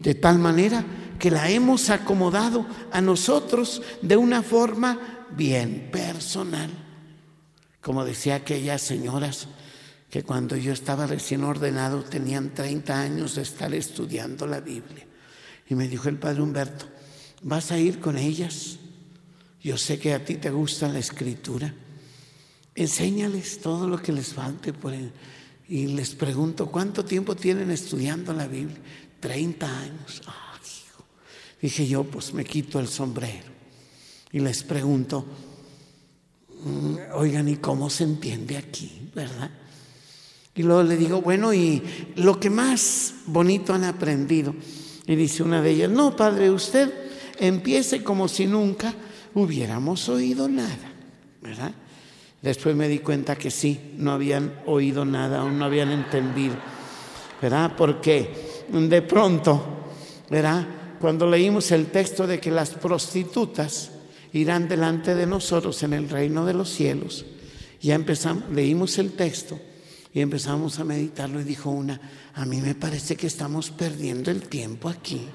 De tal manera que la hemos acomodado a nosotros de una forma bien personal. Como decía aquellas señoras que cuando yo estaba recién ordenado tenían 30 años de estar estudiando la Biblia. Y me dijo el padre Humberto, ¿vas a ir con ellas? Yo sé que a ti te gusta la escritura. Enséñales todo lo que les falte. Por Y les pregunto, ¿cuánto tiempo tienen estudiando la Biblia? 30 años. Ah, Dije yo, pues me quito el sombrero y les pregunto, mm, oigan, ¿y cómo se entiende aquí, verdad? Y luego le digo, bueno, ¿y lo que más bonito han aprendido? Y dice una de ellas, no, padre, usted empiece como si nunca hubiéramos oído nada, ¿verdad? Después me di cuenta que sí, no habían oído nada o no habían entendido, ¿verdad? Porque de pronto, ¿verdad? Cuando leímos el texto de que las prostitutas irán delante de nosotros en el reino de los cielos, ya empezamos, leímos el texto y empezamos a meditarlo y dijo una, a mí me parece que estamos perdiendo el tiempo aquí.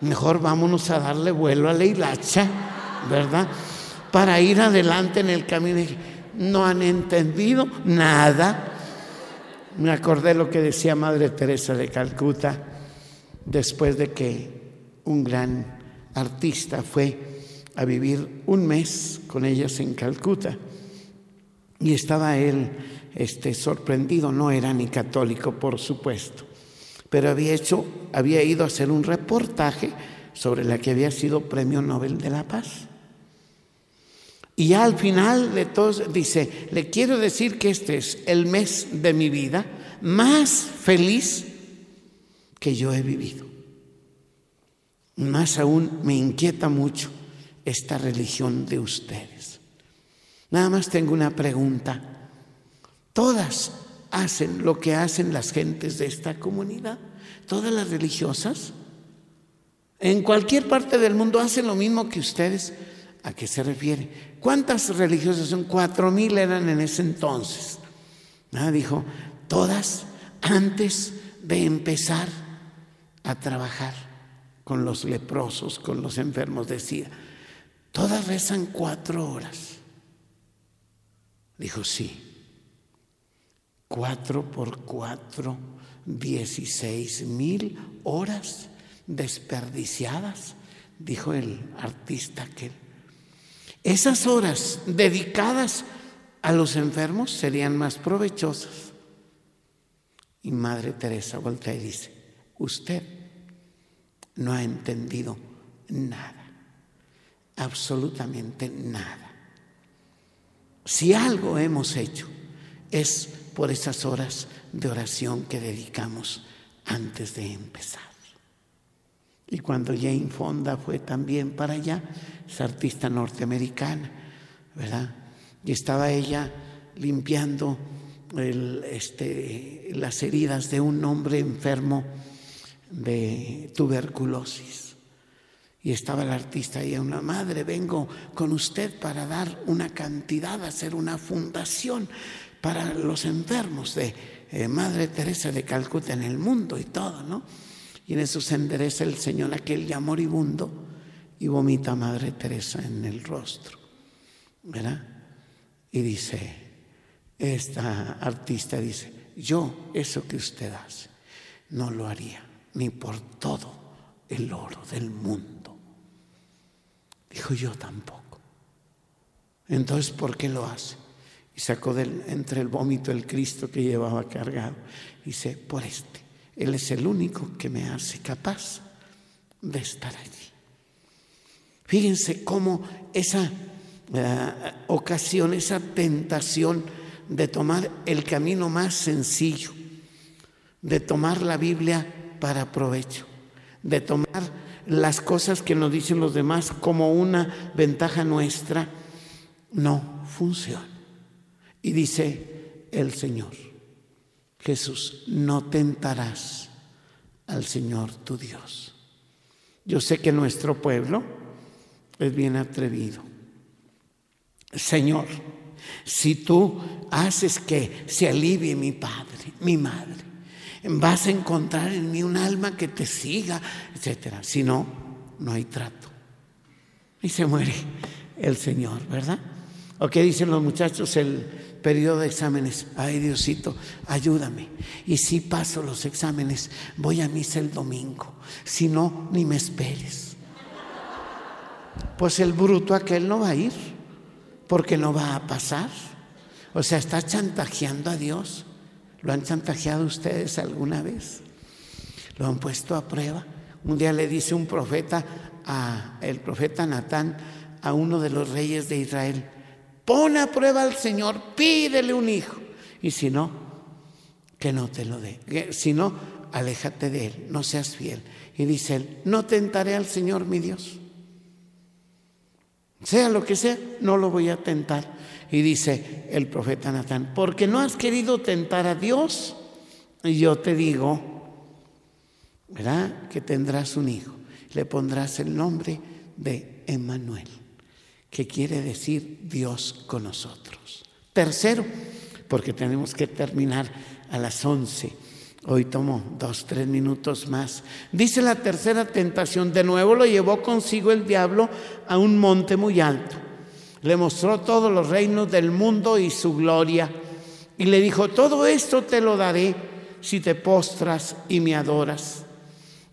Mejor vámonos a darle vuelo a la hilacha, ¿verdad? Para ir adelante en el camino. No han entendido nada. Me acordé lo que decía Madre Teresa de Calcuta después de que un gran artista fue a vivir un mes con ellas en Calcuta. Y estaba él este, sorprendido, no era ni católico, por supuesto, pero había hecho, había ido a hacer un reportaje sobre la que había sido premio Nobel de la Paz. Y al final de todo dice, le quiero decir que este es el mes de mi vida más feliz que yo he vivido. Más aún me inquieta mucho esta religión de ustedes. Nada más tengo una pregunta. Todas hacen lo que hacen las gentes de esta comunidad, todas las religiosas. En cualquier parte del mundo hacen lo mismo que ustedes. ¿A qué se refiere? ¿Cuántas religiosas son? Cuatro mil eran en ese entonces. Ah, dijo, todas antes de empezar a trabajar con los leprosos, con los enfermos, decía, todas rezan cuatro horas. Dijo, sí. Cuatro por cuatro, dieciséis mil horas desperdiciadas, dijo el artista aquel. Esas horas dedicadas a los enfermos serían más provechosas. Y Madre Teresa voltea y dice, usted no ha entendido nada, absolutamente nada. Si algo hemos hecho es por esas horas de oración que dedicamos antes de empezar. Y cuando Jane Fonda fue también para allá, esa artista norteamericana, ¿verdad? Y estaba ella limpiando este, las heridas de un hombre enfermo de tuberculosis. Y estaba el artista y una madre, vengo con usted para dar una cantidad, hacer una fundación para los enfermos de eh, Madre Teresa de Calcuta en el mundo y todo, ¿no? Y en eso endereza el Señor aquel ya moribundo y vomita a Madre Teresa en el rostro, ¿verdad? Y dice, esta artista dice, yo eso que usted hace no lo haría ni por todo el oro del mundo. Dijo yo tampoco. Entonces, ¿por qué lo hace? Y sacó del, entre el vómito el Cristo que llevaba cargado. Y dice, por este. Él es el único que me hace capaz de estar allí. Fíjense cómo esa eh, ocasión, esa tentación de tomar el camino más sencillo, de tomar la Biblia para provecho, de tomar las cosas que nos dicen los demás como una ventaja nuestra, no funciona. Y dice el Señor, Jesús, no tentarás al Señor tu Dios. Yo sé que nuestro pueblo es bien atrevido. Señor, si tú haces que se alivie mi padre, mi madre, vas a encontrar en mí un alma que te siga, etcétera. Si no, no hay trato. Y se muere el Señor, ¿verdad? ¿O qué dicen los muchachos el periodo de exámenes? Ay, Diosito, ayúdame. Y si paso los exámenes, voy a misa el domingo. Si no, ni me esperes. Pues el bruto aquel no va a ir, porque no va a pasar. O sea, está chantajeando a Dios. ¿Lo han chantajeado ustedes alguna vez? ¿Lo han puesto a prueba? Un día le dice un profeta a el profeta Natán a uno de los reyes de Israel, pon a prueba al Señor, pídele un hijo. Y si no, que no te lo dé. Si no, aléjate de él, no seas fiel. Y dice él, no tentaré al Señor mi Dios. Sea lo que sea, no lo voy a tentar. Y dice el profeta Natán, porque no has querido tentar a Dios, y yo te digo, ¿verdad? Que tendrás un hijo. Le pondrás el nombre de Emmanuel, que quiere decir Dios con nosotros. Tercero, porque tenemos que terminar a las once. Hoy tomo dos, tres minutos más. Dice la tercera tentación, de nuevo lo llevó consigo el diablo a un monte muy alto le mostró todos los reinos del mundo y su gloria. Y le dijo, todo esto te lo daré si te postras y me adoras.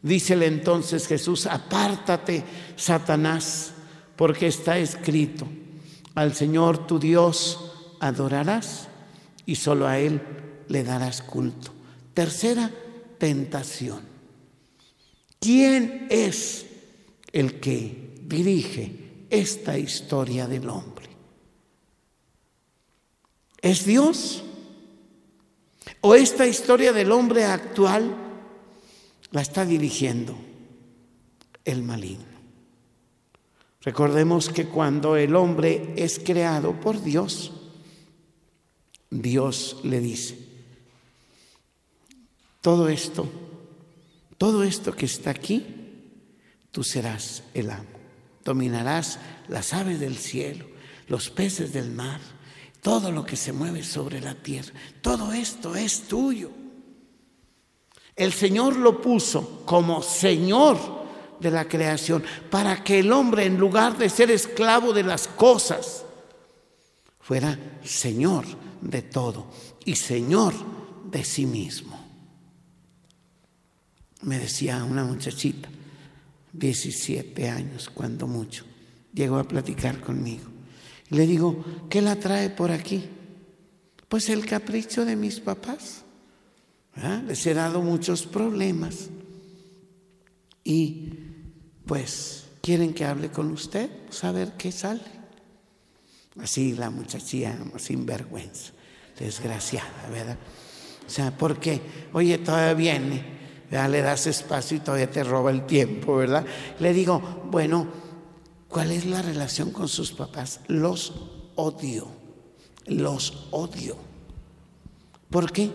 Dícele entonces Jesús, apártate, Satanás, porque está escrito, al Señor tu Dios adorarás y solo a Él le darás culto. Tercera tentación. ¿Quién es el que dirige esta historia del hombre? ¿Es Dios? ¿O esta historia del hombre actual la está dirigiendo el maligno? Recordemos que cuando el hombre es creado por Dios, Dios le dice, todo esto, todo esto que está aquí, tú serás el amo dominarás las aves del cielo, los peces del mar, todo lo que se mueve sobre la tierra. Todo esto es tuyo. El Señor lo puso como Señor de la creación para que el hombre, en lugar de ser esclavo de las cosas, fuera Señor de todo y Señor de sí mismo. Me decía una muchachita, 17 años, cuando mucho. Llegó a platicar conmigo. le digo, ¿qué la trae por aquí? Pues el capricho de mis papás. Les he dado muchos problemas. Y pues, ¿quieren que hable con usted? Saber pues, qué sale. Así la muchachilla, sin vergüenza, desgraciada, ¿verdad? O sea, porque, oye, todavía viene ya le das espacio y todavía te roba el tiempo, ¿verdad? Le digo, bueno, ¿cuál es la relación con sus papás? Los odio, los odio. ¿Por qué?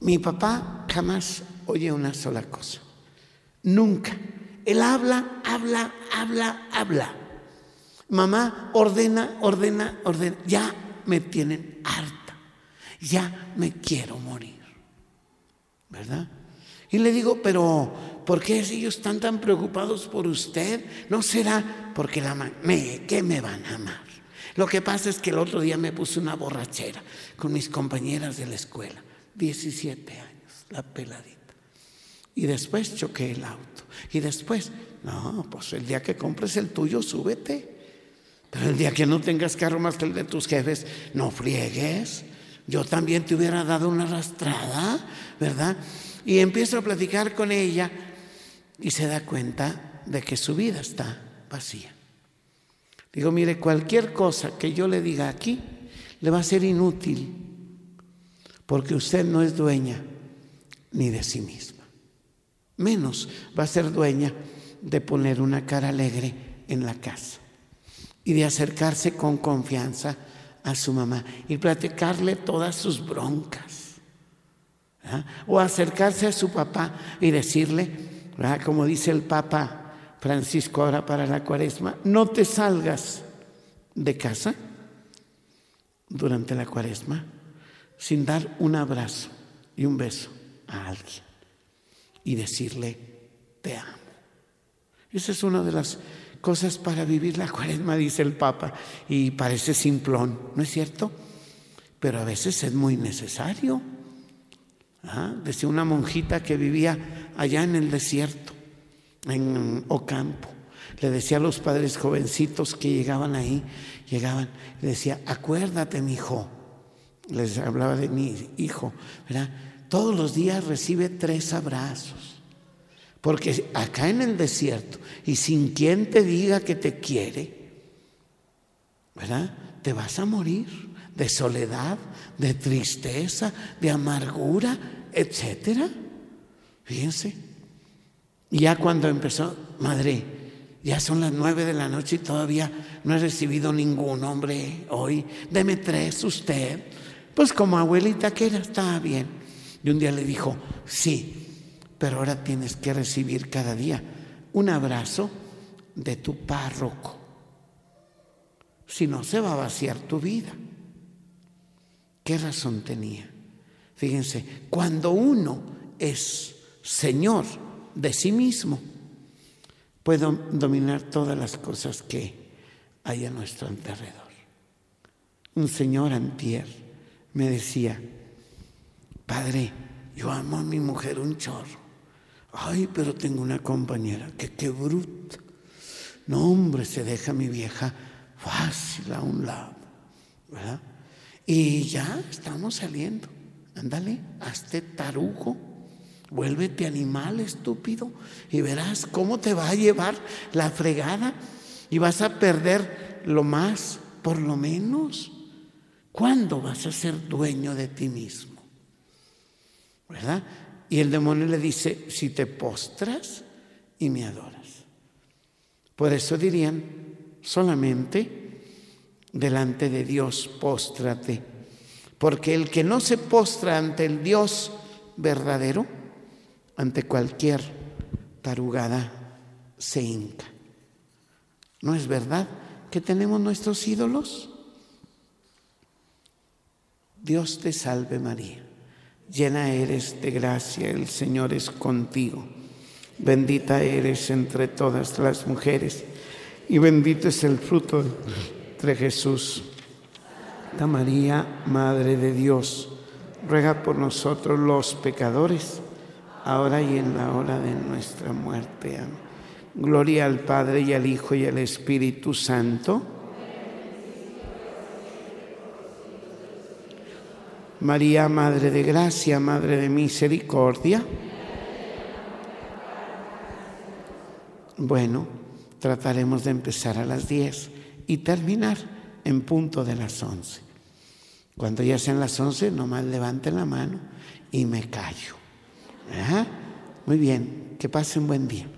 Mi papá jamás oye una sola cosa. Nunca. Él habla, habla, habla, habla. Mamá ordena, ordena, ordena. Ya me tienen harta. Ya me quiero morir. ¿Verdad? Y le digo, pero ¿por qué ellos están tan preocupados por usted? ¿No será porque la me, ¿qué me van a amar? Lo que pasa es que el otro día me puse una borrachera con mis compañeras de la escuela, 17 años, la peladita. Y después choqué el auto. Y después, no, pues el día que compres el tuyo, súbete. Pero el día que no tengas carro más que el de tus jefes, no friegues. Yo también te hubiera dado una arrastrada, ¿verdad? Y empiezo a platicar con ella y se da cuenta de que su vida está vacía. Digo, mire, cualquier cosa que yo le diga aquí, le va a ser inútil, porque usted no es dueña ni de sí misma. Menos va a ser dueña de poner una cara alegre en la casa y de acercarse con confianza a su mamá y platicarle todas sus broncas. O acercarse a su papá y decirle, como dice el Papa Francisco ahora para la cuaresma, no te salgas de casa durante la cuaresma sin dar un abrazo y un beso a alguien y decirle, te amo. Esa es una de las cosas para vivir la cuaresma, dice el Papa, y parece simplón, ¿no es cierto? Pero a veces es muy necesario. ¿Ah? Decía una monjita que vivía allá en el desierto, en Ocampo. Le decía a los padres jovencitos que llegaban ahí, llegaban, le decía, acuérdate, mi hijo. Les hablaba de mi hijo, ¿verdad? Todos los días recibe tres abrazos. Porque acá en el desierto, y sin quien te diga que te quiere, ¿verdad? Te vas a morir de soledad, de tristeza, de amargura, etcétera. Fíjense. Y ya cuando empezó, madre, ya son las nueve de la noche y todavía no he recibido ningún hombre hoy. Deme tres usted. Pues como abuelita que era, estaba bien. Y un día le dijo, sí, pero ahora tienes que recibir cada día un abrazo de tu párroco. Si no, se va a vaciar tu vida. ¿Qué razón tenía? Fíjense, cuando uno es señor de sí mismo, puede dominar todas las cosas que hay a nuestro alrededor. Un señor antier me decía, Padre, yo amo a mi mujer un chorro. Ay, pero tengo una compañera que qué bruta. No, hombre, se deja mi vieja fácil a un lado, ¿verdad? Y ya estamos saliendo. Ándale, hazte tarugo, vuélvete animal estúpido y verás cómo te va a llevar la fregada y vas a perder lo más, por lo menos. ¿Cuándo vas a ser dueño de ti mismo? ¿Verdad? Y el demonio le dice, si te postras y me adoras. Por eso dirían, solamente delante de Dios póstrate. Porque el que no se postra ante el Dios verdadero, ante cualquier tarugada, se hinca. ¿No es verdad que tenemos nuestros ídolos? Dios te salve María llena eres de gracia, el Señor es contigo. Bendita eres entre todas las mujeres y bendito es el fruto de Jesús. Santa María, Madre de Dios, ruega por nosotros los pecadores, ahora y en la hora de nuestra muerte. Amén. Gloria al Padre y al Hijo y al Espíritu Santo María, Madre de Gracia, Madre de Misericordia. Bueno, trataremos de empezar a las 10 y terminar en punto de las 11. Cuando ya sean las 11, nomás levanten la mano y me callo. Muy bien, que pasen buen día.